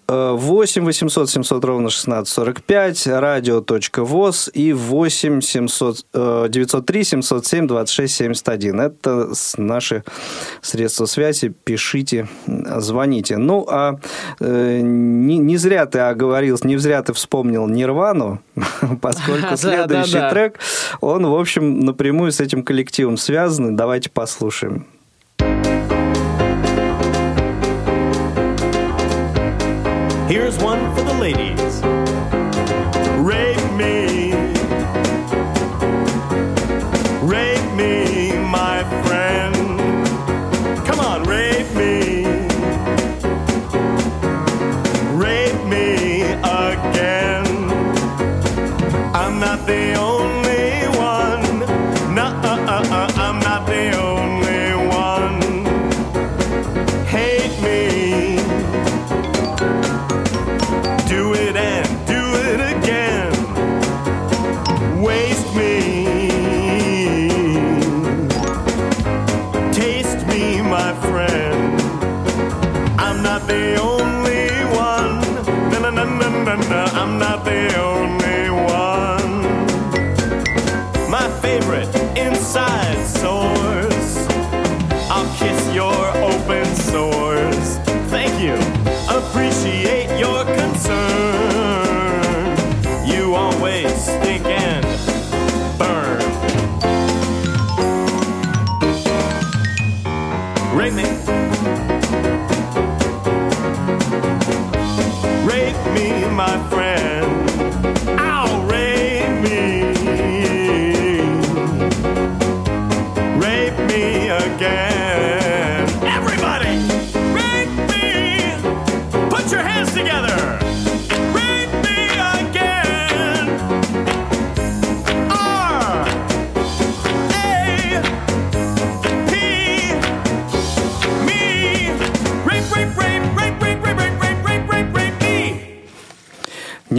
[SPEAKER 3] Э, 8 800 700 ровно 1645, радио.воз и 8 700, э, 903 707 26 71. Это наши средства связи. Пишите, звоните. Ну, а э, не, не зря ты оговорился, не зря ты вспомнил Нирвану, [laughs] поскольку следующий трек, он, в общем, напрямую с этим коллективом связан. Давайте послушаем.
[SPEAKER 8] ladies. Rape me. Rape me, my friend. Come on, rape me. Rape me again. I'm not the only one. No, uh, uh, uh, I'm not the only one. Hate me.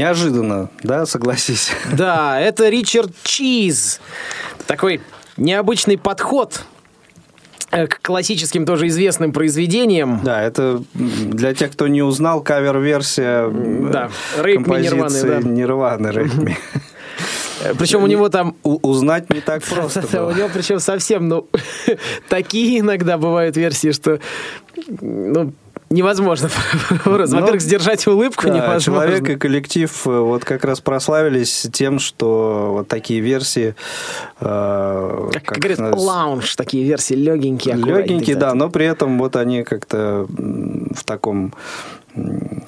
[SPEAKER 3] Неожиданно, да, согласись. [laughs]
[SPEAKER 4] Да, это Ричард Чиз. Такой необычный подход э, к классическим тоже известным произведениям.
[SPEAKER 3] Да, это для тех, кто не узнал, кавер-версия м,
[SPEAKER 4] Да,
[SPEAKER 3] композиции
[SPEAKER 4] Нирваны, да. Э, Причем у него там
[SPEAKER 3] У- Узнать не так [laughs] просто
[SPEAKER 4] Да, У
[SPEAKER 3] было.
[SPEAKER 4] него причем совсем, ну, [laughs] такие иногда бывают версии, что, ну, невозможно. [laughs]
[SPEAKER 3] Ну,
[SPEAKER 4] Во-первых, сдержать улыбку
[SPEAKER 3] Да,
[SPEAKER 4] невозможно.
[SPEAKER 3] человек и коллектив э, вот как раз прославились тем, что вот такие версии... э,
[SPEAKER 4] Как,
[SPEAKER 3] как
[SPEAKER 4] говорят,
[SPEAKER 3] нас-
[SPEAKER 4] лаунж, такие версии легенькие.
[SPEAKER 3] Легенькие, да, но при этом вот они как-то в таком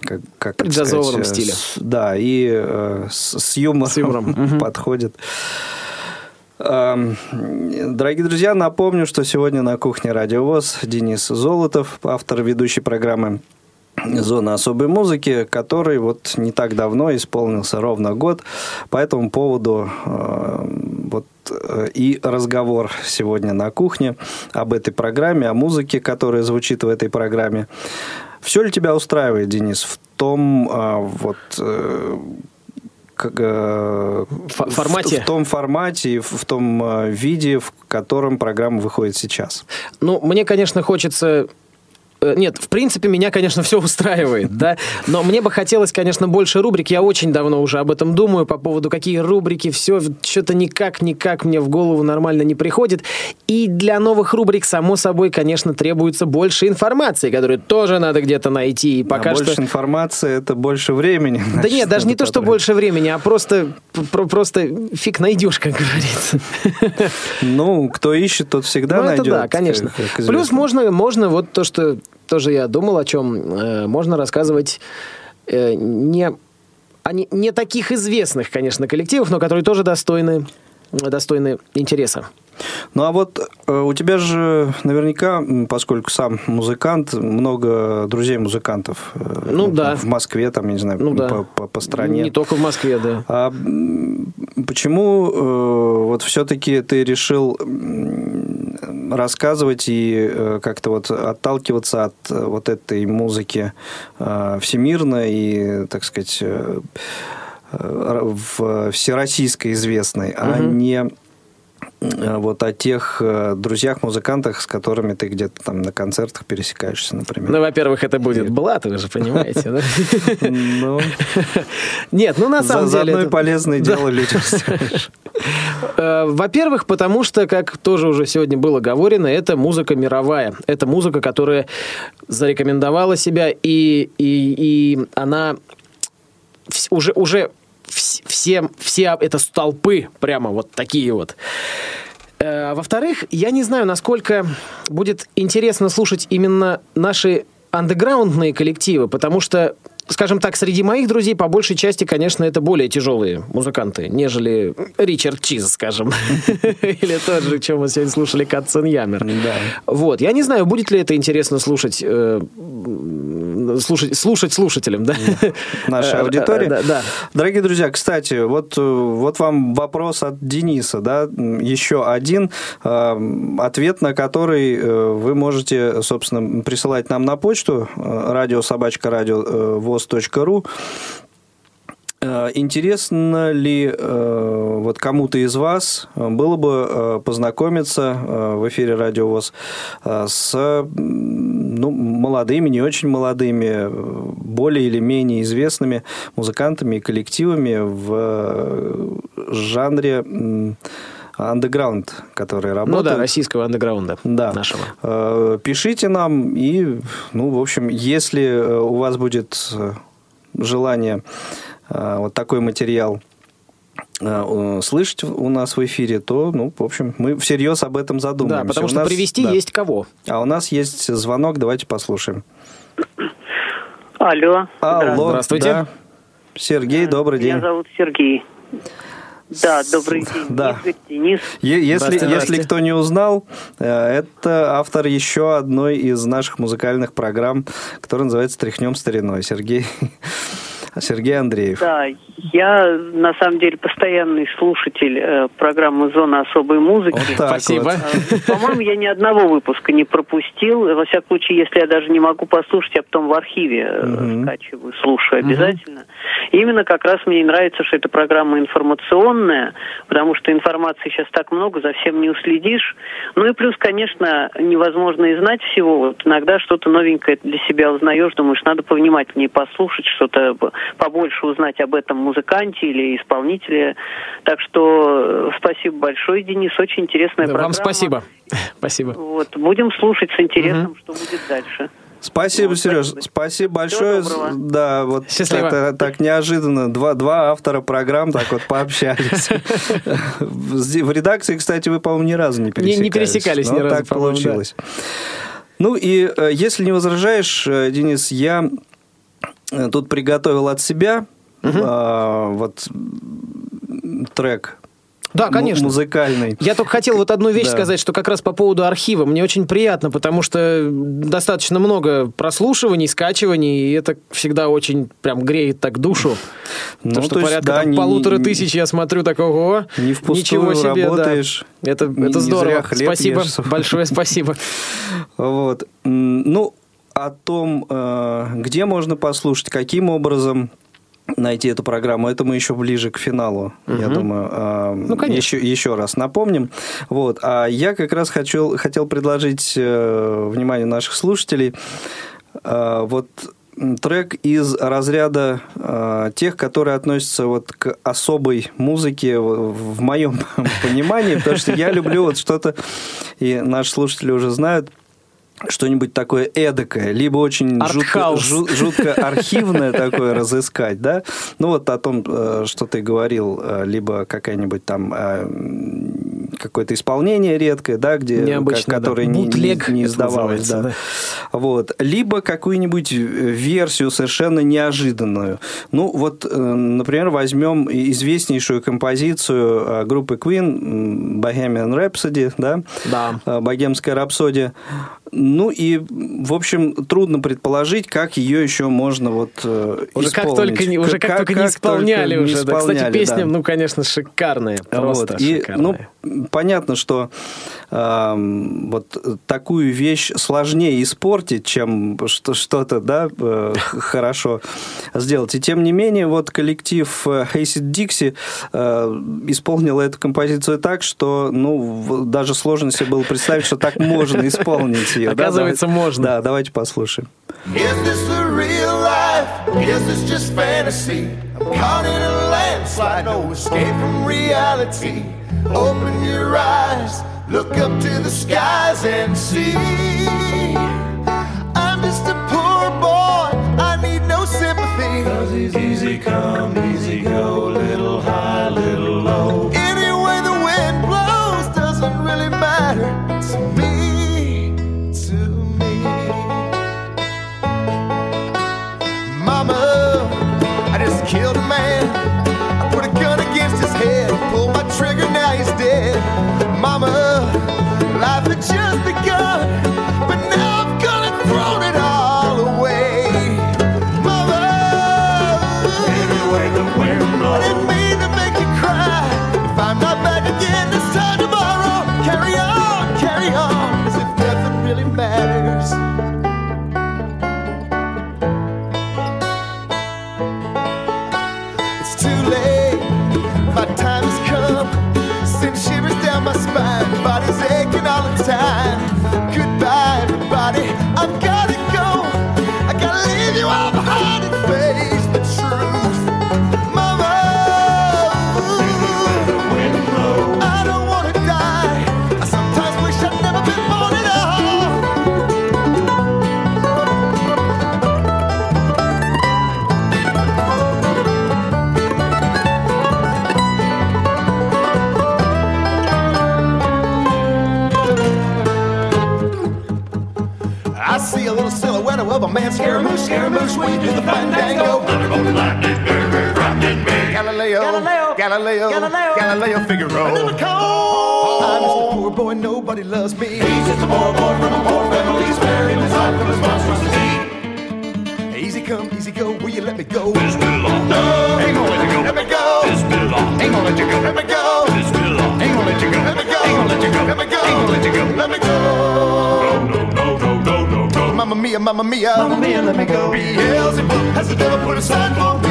[SPEAKER 3] как, как
[SPEAKER 4] Преджазованном
[SPEAKER 3] сказать, э,
[SPEAKER 4] стиле.
[SPEAKER 3] с- да, и э, с, с юмором,
[SPEAKER 4] С юмором, [laughs]
[SPEAKER 3] подходит. Эм, Дорогие друзья, напомню, что сегодня на кухне Радио ВОЗ Денис Золотов, автор ведущей программы «Зона особой музыки», который вот не так давно исполнился ровно год. По этому поводу э, вот э, и разговор сегодня на кухне об этой программе, о музыке, которая звучит в этой программе. Все ли тебя устраивает, Денис, в том э, вот э, как, э,
[SPEAKER 4] Фо-
[SPEAKER 3] в-
[SPEAKER 4] формате?
[SPEAKER 3] В, том формате и в, том виде, в котором программа выходит сейчас.
[SPEAKER 4] Ну, мне, конечно, хочется... э, Нет, в принципе, меня, конечно, все устраивает, да, но мне бы хотелось, конечно, больше рубрик. Я очень давно уже об этом думаю по поводу, какие рубрики, все, что-то никак-никак мне в голову нормально не приходит. И для новых рубрик, само собой, конечно, требуется больше информации, которую тоже надо где-то найти. И пока
[SPEAKER 3] а
[SPEAKER 4] что...
[SPEAKER 3] больше информации это больше времени.
[SPEAKER 4] Да
[SPEAKER 3] значит,
[SPEAKER 4] нет, даже не то, что больше времени, а просто, про- просто фиг найдешь, как говорится.
[SPEAKER 3] Ну, кто ищет, тот всегда
[SPEAKER 4] Ну,
[SPEAKER 3] найдет.
[SPEAKER 4] это да, конечно. Плюс можно, можно вот то, что тоже я думал о чем, э, можно рассказывать э, не о не, не таких известных, конечно, коллективах, но которые тоже достойны, достойны интереса.
[SPEAKER 3] Ну а вот э, у тебя же наверняка, поскольку сам музыкант, много друзей музыкантов. э,
[SPEAKER 4] Ну, да.
[SPEAKER 3] В Москве, там, я не знаю,
[SPEAKER 4] Ну да.
[SPEAKER 3] по, по- по стране.
[SPEAKER 4] Не только в Москве, да.
[SPEAKER 3] А почему э, вот все-таки ты решил рассказывать и э, как-то вот отталкиваться от э, вот этой музыки э, всемирно и, так сказать, всероссийско известной, угу. а не вот о тех э, друзьях-музыкантах, с которыми ты где-то там на концертах пересекаешься, например.
[SPEAKER 4] Ну, во-первых, это будет блат, вы же понимаете, да? [laughs]
[SPEAKER 3] Ну,
[SPEAKER 4] Нет, ну на самом деле...
[SPEAKER 3] заодно и
[SPEAKER 4] это-
[SPEAKER 3] полезное [laughs] дело людям. [laughs]
[SPEAKER 4] Э, Во-первых, потому что, как тоже уже сегодня было говорено, это музыка мировая. Это музыка, которая зарекомендовала себя, и, и, и она уже, уже все, все это столпы прямо вот такие вот. Э, Во-вторых, я не знаю, насколько будет интересно слушать именно наши андеграундные коллективы, потому что, скажем так, среди моих друзей по большей части, конечно, это более тяжелые музыканты, нежели Ричард Чиз, скажем, [laughs] или тот же, чем мы сегодня слушали, Катцен Ямер. Вот, я не знаю, будет ли это интересно слушать э, слушать, слушать слушателям, да?
[SPEAKER 3] нашей
[SPEAKER 4] Э, э,
[SPEAKER 3] аудитории.
[SPEAKER 4] Да, да.
[SPEAKER 3] Дорогие друзья, кстати, вот, э, вот вам вопрос от Дениса, да, еще один, э, ответ на который э, вы можете, собственно, присылать нам на почту э, радиособачка.радиовоз.ру. Э, Интересно ли э, вот кому-то из вас э, было бы познакомиться в эфире Радио ВОЗ с ну, молодыми, не очень молодыми, более или менее известными музыкантами и коллективами в жанре андеграунд, которые
[SPEAKER 4] Ну
[SPEAKER 3] работают.
[SPEAKER 4] да, российского андеграунда
[SPEAKER 3] Да.
[SPEAKER 4] нашего.
[SPEAKER 3] Э, Пишите нам, и, ну, в общем, если э, у вас будет э, желание вот такой материал слышать у нас в эфире, то, ну, в общем, мы всерьез об этом задумаемся.
[SPEAKER 4] Да, потому
[SPEAKER 3] У
[SPEAKER 4] что
[SPEAKER 3] нас-
[SPEAKER 4] привести
[SPEAKER 3] да.
[SPEAKER 4] есть кого.
[SPEAKER 3] А у нас есть звонок, давайте послушаем.
[SPEAKER 9] Алло.
[SPEAKER 3] Алло,
[SPEAKER 4] Здравствуйте.
[SPEAKER 3] да. Сергей, добрый день.
[SPEAKER 9] Меня зовут Сергей. Да, добрый день.
[SPEAKER 3] Да.
[SPEAKER 9] Игорь, Денис.
[SPEAKER 3] Если, если кто не узнал, э, это автор еще одной из наших музыкальных программ, которая называется «Тряхнем стариной». Сергей, [laughs] Сергей Андреев.
[SPEAKER 9] Да, я на самом деле постоянный слушатель э, программы «Зона особой музыки».
[SPEAKER 3] Вот так
[SPEAKER 4] Спасибо.
[SPEAKER 3] вот.
[SPEAKER 9] По-моему, я ни одного выпуска не пропустил. Во всяком случае, если я даже не могу послушать, я потом в архиве э, скачиваю, слушаю обязательно. И именно как раз мне нравится, что эта программа информационная, потому что информации сейчас так много, за всем не уследишь. Ну и плюс, конечно, невозможно и знать всего. Вот иногда что-то новенькое для себя узнаешь, думаешь, надо повнимательнее послушать, что-то побольше узнать об этом музыканте или исполнителе. Так что э, спасибо большое, Денис, очень интересная
[SPEAKER 4] Да,
[SPEAKER 9] программа.
[SPEAKER 4] Вам спасибо. [laughs] Спасибо.
[SPEAKER 9] Вот, будем слушать с интересом, что будет дальше.
[SPEAKER 3] Спасибо,
[SPEAKER 9] Вот,
[SPEAKER 3] Сереж.
[SPEAKER 9] спасибо.
[SPEAKER 3] Спасибо большое. Да, вот
[SPEAKER 4] Счастливо.
[SPEAKER 3] это так неожиданно. Два, два автора программ так вот пообщались. [laughs] В редакции, кстати, вы, по-моему, ни разу не
[SPEAKER 4] Не-
[SPEAKER 3] пересекались.
[SPEAKER 4] не пересекались ни
[SPEAKER 3] Но
[SPEAKER 4] разу,
[SPEAKER 3] так получилось. Ну и э, если не возражаешь, э, Денис, я тут приготовил от себя э, вот м, трек
[SPEAKER 4] Да, конечно.
[SPEAKER 3] музыкальный.
[SPEAKER 4] Я только хотел вот одну вещь
[SPEAKER 3] Да.
[SPEAKER 4] сказать, что как раз по поводу архива. Мне очень приятно, потому что достаточно много прослушиваний, скачиваний, и это всегда очень прям греет так душу.
[SPEAKER 3] Ну,
[SPEAKER 4] то, что
[SPEAKER 3] то
[SPEAKER 4] порядка
[SPEAKER 3] да,
[SPEAKER 4] там
[SPEAKER 3] не-
[SPEAKER 4] полутора
[SPEAKER 3] не-
[SPEAKER 4] тысяч я смотрю такого.
[SPEAKER 3] Не
[SPEAKER 4] Ничего себе, да.
[SPEAKER 3] работаешь.
[SPEAKER 4] Это,
[SPEAKER 3] Не-
[SPEAKER 4] это
[SPEAKER 3] не
[SPEAKER 4] здорово.
[SPEAKER 3] хлеб
[SPEAKER 4] спасибо.
[SPEAKER 3] ешь.
[SPEAKER 4] Большое [laughs] спасибо.
[SPEAKER 3] Вот. Ну, о том, э, где можно послушать, каким образом найти эту программу, это мы еще ближе к финалу, я думаю. э,
[SPEAKER 4] Ну, конечно.
[SPEAKER 3] Еще, еще раз напомним. Вот. А я как раз хочу, хотел предложить э, вниманию наших слушателей э, вот трек из разряда э, тех, которые относятся вот к особой музыке в, в моем [laughs] понимании, потому что я люблю вот что-то, и наши слушатели уже знают, что-нибудь такое эдакое, либо очень жутко,
[SPEAKER 4] Артхаус.
[SPEAKER 3] жу- жутко архивное такое разыскать, да? Ну, вот о том, э, что ты говорил, э, либо какая-нибудь там э, какое-то исполнение редкое, да, где,
[SPEAKER 4] Необычно,
[SPEAKER 3] которое
[SPEAKER 4] да.
[SPEAKER 3] не, не- не издавалось,
[SPEAKER 4] называется,
[SPEAKER 3] да. Вот. Либо какую-нибудь версию совершенно неожиданную. Ну, вот, например, возьмем известнейшую композицию группы Queen Bohemian Rhapsody, да?
[SPEAKER 4] Да.
[SPEAKER 3] богемская рапсодия. Ну и, в общем, трудно предположить, как ее еще можно вот э,
[SPEAKER 4] Уже как только, не- уже как, только не исполняли
[SPEAKER 3] только не
[SPEAKER 4] уже. да. Кстати,
[SPEAKER 3] исполняли,
[SPEAKER 4] песня,
[SPEAKER 3] да.
[SPEAKER 4] ну, конечно, шикарная. Просто
[SPEAKER 3] Вот. И,
[SPEAKER 4] шикарная.
[SPEAKER 3] ну, понятно, что эм, вот такую вещь сложнее испортить, чем что- что-то, да, э, хорошо сделать. И тем не менее, вот коллектив э, Acid Dixie э, исполнил эту композицию так, что, ну, даже сложно себе было представить, что так можно исполнить ее. да.
[SPEAKER 4] Оказывается,
[SPEAKER 3] Давай-
[SPEAKER 4] можно.
[SPEAKER 3] Да, давайте послушаем.
[SPEAKER 10] Is this the real life? Is this just fantasy? I'm caught in a landslide, no escape from reality. Open your eyes, look up to the skies and see. I'm just a poor boy, I need no sympathy. Cause he's easy come, easy go, little high, little Galileo, Galileo, Galileo, Figaro. I'm just a poor boy, nobody loves me. He's just a poor boy from a poor family. He's his life from his monstrosity. Easy come, easy go, will you let me go? Bismillah. No, ain't gonna let you go. Let me go. Bismillah. Ain't gonna let you go. Let me go. Bismillah. Ain't gonna let you go. Let me go. Ain't gonna let you go. Let me go. Ain't gonna let you go. Let me go. No, no, no, no, no, no, no. Mamma mia, mamma mia. Mamma mia, let me go. Beelzebub has the devil put aside for me,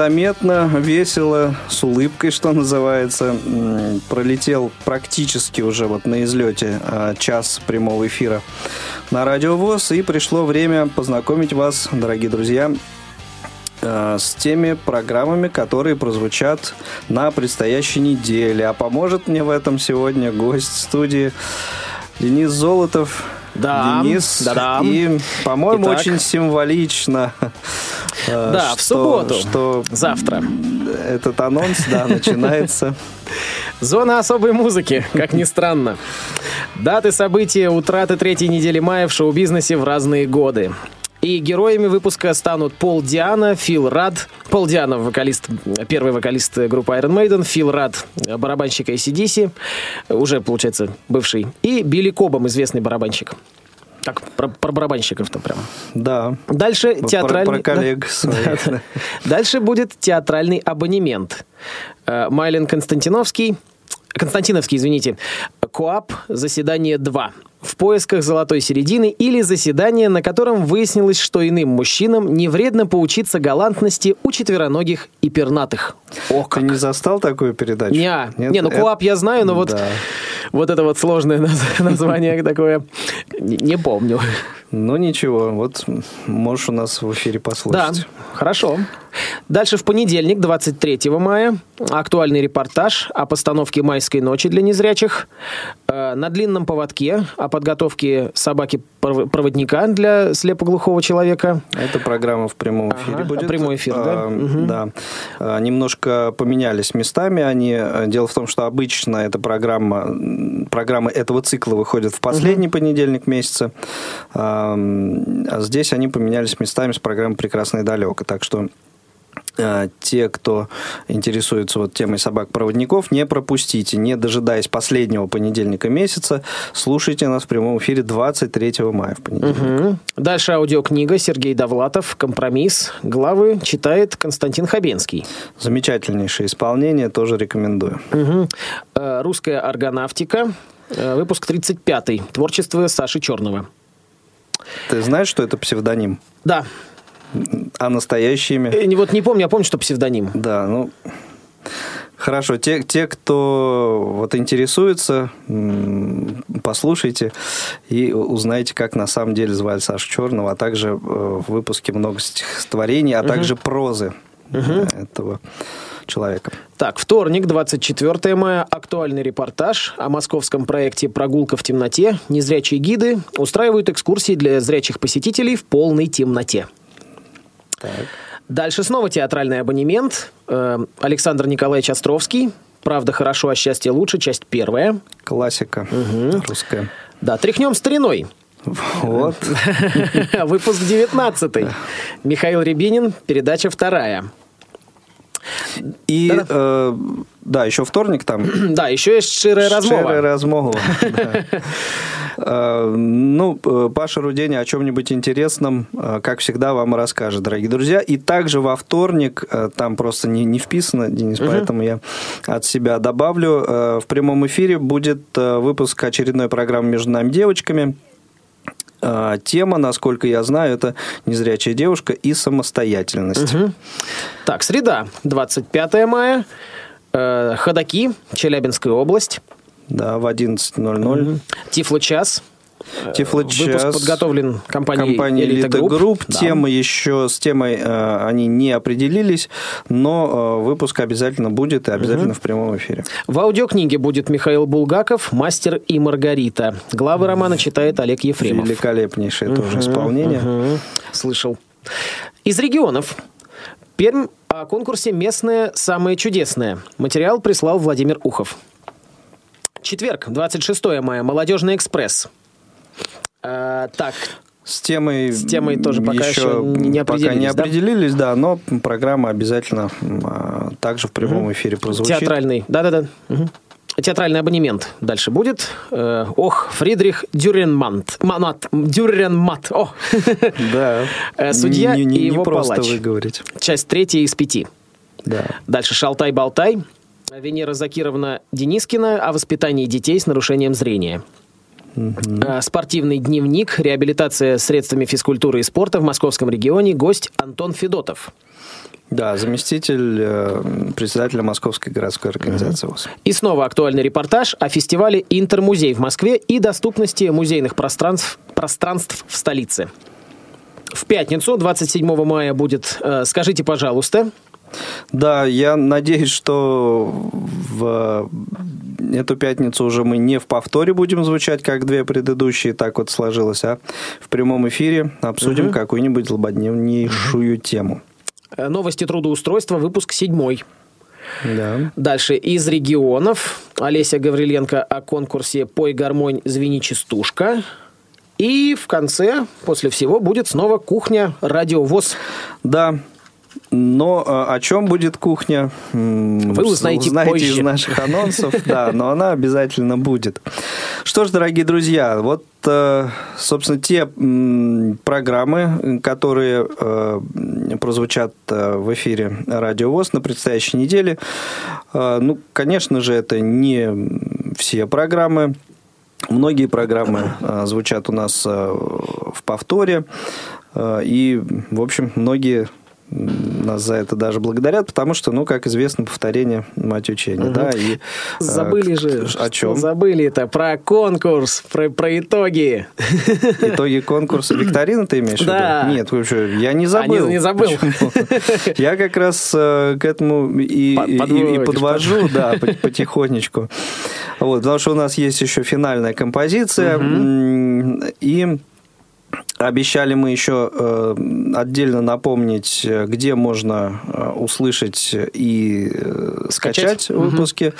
[SPEAKER 3] незаметно, весело, с улыбкой, что называется, пролетел практически уже вот на излете а, час прямого эфира на Радио ВОЗ, и пришло время познакомить вас, дорогие друзья, э, с теми программами, которые прозвучат на предстоящей неделе. А поможет мне в этом сегодня гость студии Денис Золотов.
[SPEAKER 4] Да,
[SPEAKER 3] Денис.
[SPEAKER 4] да-да.
[SPEAKER 3] И, по-моему,
[SPEAKER 4] Итак.
[SPEAKER 3] очень символично. Э,
[SPEAKER 4] Да, в
[SPEAKER 3] что-
[SPEAKER 4] субботу.
[SPEAKER 3] Что
[SPEAKER 4] Завтра.
[SPEAKER 3] этот анонс, да, начинается. [laughs]
[SPEAKER 4] Зона особой музыки, как ни странно. Даты события утраты третьей недели мая в шоу-бизнесе в разные годы. И героями выпуска станут Пол Диана, Фил Рад. Пол Диана, вокалист, первый вокалист группы Iron Maiden, Фил Рад, барабанщик ACDC, уже, получается, бывший, и Билли Кобом, известный барабанщик. Так, про, про барабанщиков-то прям.
[SPEAKER 3] Да.
[SPEAKER 4] Дальше
[SPEAKER 3] Про-
[SPEAKER 4] театральный...
[SPEAKER 3] про коллег [laughs] своих,
[SPEAKER 4] Да-да. Дальше будет театральный абонемент. Э, Майлен Константиновский, Константиновский, извините, КОАП «Заседание 2». В поисках золотой середины или заседание, на котором выяснилось, что иным мужчинам не вредно поучиться галантности у четвероногих и пернатых. Ох,
[SPEAKER 3] Ты не застал такую передачу?
[SPEAKER 4] не,
[SPEAKER 3] Нет?
[SPEAKER 4] не, ну
[SPEAKER 3] Это-
[SPEAKER 4] КОАП я знаю, но вот,
[SPEAKER 3] Да.
[SPEAKER 4] Вот это вот сложное наз- [laughs] название такое не не помню.
[SPEAKER 3] Ну ничего, вот можешь у нас в эфире
[SPEAKER 4] Да,
[SPEAKER 3] послушать.
[SPEAKER 4] хорошо. Дальше в понедельник, 23 мая, актуальный репортаж о постановке «Майской ночи» для незрячих, э, на длинном поводке о подготовке собаки-проводника для слепоглухого человека.
[SPEAKER 3] Это программа в прямом эфире
[SPEAKER 4] Ага,
[SPEAKER 3] будет.
[SPEAKER 4] прямой эфир, да?
[SPEAKER 3] А,
[SPEAKER 4] Мгм.
[SPEAKER 3] Да. А, Немножко поменялись местами они. А, Дело в том, что обычно эта программа, м, программы этого цикла выходят в последний понедельник месяца. А а здесь они поменялись местами с программой «Прекрасно и далеко». Так что те, кто интересуется вот темой собак-проводников, не пропустите, не дожидаясь последнего понедельника месяца, слушайте нас в прямом эфире 23 мая в понедельник.
[SPEAKER 4] Мгм. Дальше аудиокнига Сергей Довлатов «Компромисс». Главы читает Константин Хабенский.
[SPEAKER 3] Замечательнейшее исполнение, тоже рекомендую.
[SPEAKER 4] Э, Русская органавтика. Э, Выпуск 35 Творчество Саши Черного.
[SPEAKER 3] Ты знаешь, что это псевдоним?
[SPEAKER 4] Да.
[SPEAKER 3] А настоящее имя?
[SPEAKER 4] Э, Вот не помню, я помню, что псевдоним.
[SPEAKER 3] Да, ну... Хорошо, те, те, кто вот интересуется, послушайте и узнаете, как на самом деле звали Сашу Черного, а также э, в выпуске много стихотворений, а также прозы этого человека.
[SPEAKER 4] Так, вторник, 24 мая, актуальный репортаж о московском проекте «Прогулка в темноте». Незрячие гиды устраивают экскурсии для зрячих посетителей в полной темноте. Дальше снова театральный абонемент. Э, Александр Николаевич Островский. «Правда хорошо, а счастье лучше», часть первая.
[SPEAKER 3] Классика русская.
[SPEAKER 4] Да, тряхнем стариной.
[SPEAKER 3] Вот. [laughs]
[SPEAKER 4] Выпуск 19. Михаил Рябинин, передача вторая.
[SPEAKER 3] И э, да, еще вторник там. [clears throat]
[SPEAKER 4] Да, еще есть «Ширая размова».
[SPEAKER 3] Шерая размова. [laughs] да. Э, Ну, э, Паша Рудень о чем-нибудь интересном, э, как всегда, вам расскажет, дорогие друзья. И также во вторник, там просто не, не вписано, Денис, поэтому я от себя добавлю, в прямом эфире будет выпуск очередной программы «Между нами девочками». Тема, насколько я знаю, это незрячая девушка и самостоятельность.
[SPEAKER 4] Так, среда, 25 мая. Э, Ходаки, Челябинская область.
[SPEAKER 3] Да, в 11.00.
[SPEAKER 4] Тифло-час.
[SPEAKER 3] Тифло-час.
[SPEAKER 4] Выпуск подготовлен компанией
[SPEAKER 3] компания
[SPEAKER 4] «Элита
[SPEAKER 3] Элита
[SPEAKER 4] Групп».
[SPEAKER 3] Групп.
[SPEAKER 4] Да.
[SPEAKER 3] Тема еще с темой э, они не определились, но э, выпуск обязательно будет и обязательно в прямом эфире.
[SPEAKER 4] В аудиокниге будет Михаил Булгаков, «Мастер и Маргарита». Главы романа читает Олег Ефремов.
[SPEAKER 3] Великолепнейшее тоже исполнение.
[SPEAKER 4] Мгм. Слышал. Из регионов. Пермь о конкурсе «Местное самое чудесное». Материал прислал Владимир Ухов. Четверг, 26 мая. «Молодежный экспресс». А, так,
[SPEAKER 3] С темой,
[SPEAKER 4] С темой тоже пока еще не- не
[SPEAKER 3] пока не
[SPEAKER 4] определились, да?
[SPEAKER 3] определились, да, но программа обязательно а, также в прямом эфире прозвучит.
[SPEAKER 4] театральный. Да-да-да. Мгм. Театральный абонемент дальше будет. Э, ох, Фридрих Дюренмант. Манат. Дюренмат. О! [laughs]
[SPEAKER 3] Да.
[SPEAKER 4] Э, судья
[SPEAKER 3] не, не-
[SPEAKER 4] и
[SPEAKER 3] не
[SPEAKER 4] его
[SPEAKER 3] просто
[SPEAKER 4] палач.
[SPEAKER 3] выговорить.
[SPEAKER 4] Часть третья из пяти.
[SPEAKER 3] Да.
[SPEAKER 4] Дальше Шалтай-Болтай. Венера Закировна Денискина о воспитании детей с нарушением зрения. А, Спортивный дневник, реабилитация средствами физкультуры и спорта в московском регионе. Гость Антон Федотов.
[SPEAKER 3] Да, заместитель э, председателя Московской городской организации ВОЗ.
[SPEAKER 4] И снова актуальный репортаж о фестивале «Интермузей» в Москве и доступности музейных пространств, пространств в столице. В пятницу, 27 мая, будет э, «Скажите, пожалуйста».
[SPEAKER 3] Да, я надеюсь, что в эту пятницу уже мы не в повторе будем звучать, как две предыдущие, так вот сложилось, а в прямом эфире обсудим какую-нибудь злободневнейшую тему.
[SPEAKER 4] Э, Новости трудоустройства, выпуск седьмой.
[SPEAKER 3] Да.
[SPEAKER 4] Дальше из регионов. Олеся Гавриленко о конкурсе «Пой гармонь, звени частушка». И в конце, после всего, будет снова кухня «Радиовоз».
[SPEAKER 3] Да. Но э, о чем будет кухня?
[SPEAKER 4] Вы узнаете
[SPEAKER 3] из
[SPEAKER 4] позже.
[SPEAKER 3] наших анонсов, [laughs] да, но она обязательно будет. Что ж, дорогие друзья, вот, э, собственно, те программы, которые э, прозвучат э, в эфире Радио ВОЗ на предстоящей неделе, ну, конечно же, это не все программы. Многие программы звучат у нас в повторе. И, в общем, многие нас за это даже благодарят, потому что, ну, как известно, повторение мать учения, да, и... э,
[SPEAKER 4] Забыли
[SPEAKER 3] к-
[SPEAKER 4] же.
[SPEAKER 3] О чем?
[SPEAKER 4] Забыли это про конкурс, про, про итоги.
[SPEAKER 3] Итоги конкурса викторины ты имеешь
[SPEAKER 4] Да.
[SPEAKER 3] в виду? Нет, что, я не забыл.
[SPEAKER 4] не забыл.
[SPEAKER 3] Почему? [laughs] Я как раз э, к этому и,
[SPEAKER 4] Под-
[SPEAKER 3] и- и подвожу, да, по- потихонечку. Вот, потому что у нас есть еще финальная композиция, м, и Обещали мы еще э, отдельно напомнить, э, где можно э, услышать и
[SPEAKER 4] Скачать?
[SPEAKER 3] скачать выпуски.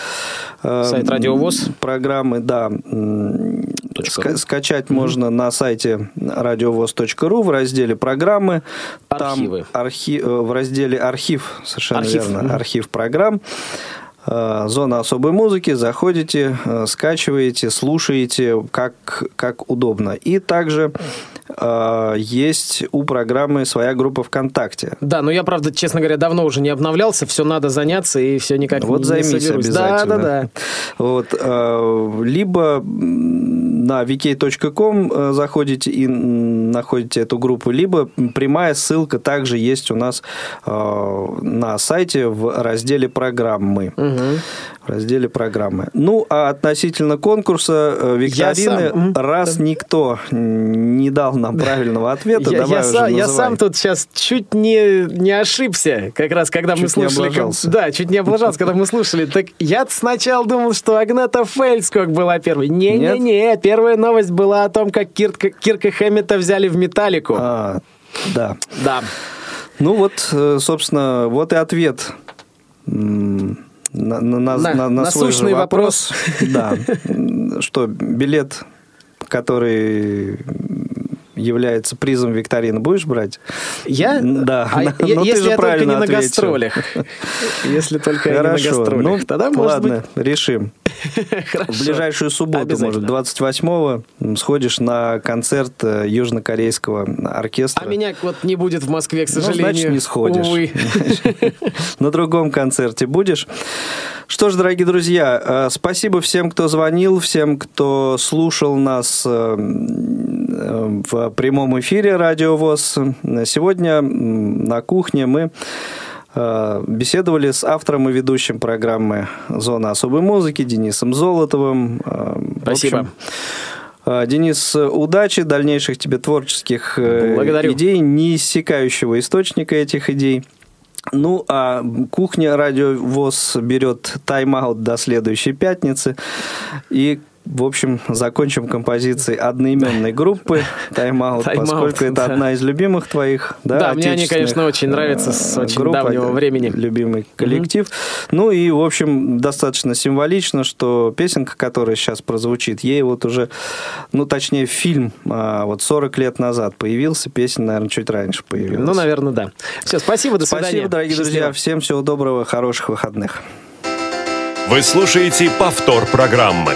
[SPEAKER 3] э,
[SPEAKER 4] Сайт Радио ВОС.
[SPEAKER 3] Программы, да. ска- скачать можно на сайте радиовоз.ру в разделе программы.
[SPEAKER 4] Архивы.
[SPEAKER 3] Там архи- в разделе архив, совершенно
[SPEAKER 4] Архив,
[SPEAKER 3] верно,
[SPEAKER 4] мгм.
[SPEAKER 3] архив программ. Э, Зона особой музыки, заходите, э, скачиваете, слушаете, как, как удобно. И также э, есть у программы своя группа ВКонтакте.
[SPEAKER 4] Да, но я, правда, честно говоря, давно уже не обновлялся, все надо заняться, и все никак
[SPEAKER 3] Вот
[SPEAKER 4] не,
[SPEAKER 3] займись
[SPEAKER 4] не соберусь.
[SPEAKER 3] обязательно.
[SPEAKER 4] Да, да, да.
[SPEAKER 3] Вот, либо на vk.com заходите и находите эту группу, либо прямая ссылка также есть у нас на сайте в разделе программы.
[SPEAKER 4] Мгм.
[SPEAKER 3] В разделе программы. Ну, а относительно конкурса э, викторины,
[SPEAKER 4] сам,
[SPEAKER 3] раз никто не дал нам правильного ответа,
[SPEAKER 4] Я,
[SPEAKER 3] давай
[SPEAKER 4] я
[SPEAKER 3] уже
[SPEAKER 4] сам, я сам тут сейчас чуть не, не ошибся, как раз когда мы
[SPEAKER 3] Чуть не
[SPEAKER 4] слушали...
[SPEAKER 3] облажался.
[SPEAKER 4] Да, чуть не облажался, когда мы слушали. Так я сначала думал, что Агната Фельдскок была первой. Не-не-не, первая новость была о том, как Кирка, Кирка Хэммета взяли в «Металлику».
[SPEAKER 3] А, да.
[SPEAKER 4] Да.
[SPEAKER 3] Ну вот, э, собственно, вот и ответ на, на, на,
[SPEAKER 4] На-
[SPEAKER 3] на- на свой же
[SPEAKER 4] насущный вопрос.
[SPEAKER 3] Да. [laughs] Что билет, который является призом викторины, будешь брать?
[SPEAKER 4] Я?
[SPEAKER 3] Да.
[SPEAKER 4] А [laughs]
[SPEAKER 3] Ну,
[SPEAKER 4] е-
[SPEAKER 3] ты
[SPEAKER 4] если
[SPEAKER 3] же
[SPEAKER 4] я только
[SPEAKER 3] правильно
[SPEAKER 4] не на
[SPEAKER 3] ответил.
[SPEAKER 4] гастролях. [laughs] Если только я не на
[SPEAKER 3] Хорошо.
[SPEAKER 4] гастролях.
[SPEAKER 3] Ну,
[SPEAKER 4] Тогда, может
[SPEAKER 3] ладно, решим.
[SPEAKER 4] быть, хорошо. [laughs]
[SPEAKER 3] В ближайшую субботу, может,
[SPEAKER 4] Обязательно.
[SPEAKER 3] 28-го м, сходишь на концерт э, южнокорейского оркестра.
[SPEAKER 4] А меня вот не будет в Москве, к
[SPEAKER 3] Ну,
[SPEAKER 4] сожалению.
[SPEAKER 3] значит, не сходишь.
[SPEAKER 4] Увы. [laughs]
[SPEAKER 3] На другом концерте будешь. Что ж, дорогие друзья, э, спасибо всем, кто звонил, всем, кто слушал нас э, в прямом эфире Радио ВОЗ. Сегодня на кухне мы беседовали с автором и ведущим программы «Зона особой музыки» Денисом Золотовым. Э,
[SPEAKER 4] Спасибо.
[SPEAKER 3] э, Денис, удачи, дальнейших тебе творческих э,
[SPEAKER 4] Благодарю.
[SPEAKER 3] идей, неиссякающего источника этих идей. Ну, а кухня Радио ВОЗ берет тайм-аут до следующей пятницы. И, в общем, закончим композицией одноименной группы [laughs] «Тайм-аут»,
[SPEAKER 4] «Тайм-аут»,
[SPEAKER 3] поскольку это
[SPEAKER 4] да.
[SPEAKER 3] одна из любимых твоих, да,
[SPEAKER 4] Да, мне они, конечно, очень нравятся с
[SPEAKER 3] э,
[SPEAKER 4] очень
[SPEAKER 3] групп,
[SPEAKER 4] давнего
[SPEAKER 3] э,
[SPEAKER 4] времени.
[SPEAKER 3] Любимый коллектив. Ну и, в общем, достаточно символично, что песенка, которая сейчас прозвучит, ей вот уже, ну, точнее, фильм а, вот 40 лет назад появился, песня, наверное, чуть раньше появилась.
[SPEAKER 4] Ну, наверное, да. Все, спасибо, до свидания.
[SPEAKER 3] Спасибо, дорогие
[SPEAKER 4] Счастливо.
[SPEAKER 3] друзья. Всем всего доброго, хороших выходных.
[SPEAKER 1] Вы слушаете повтор программы.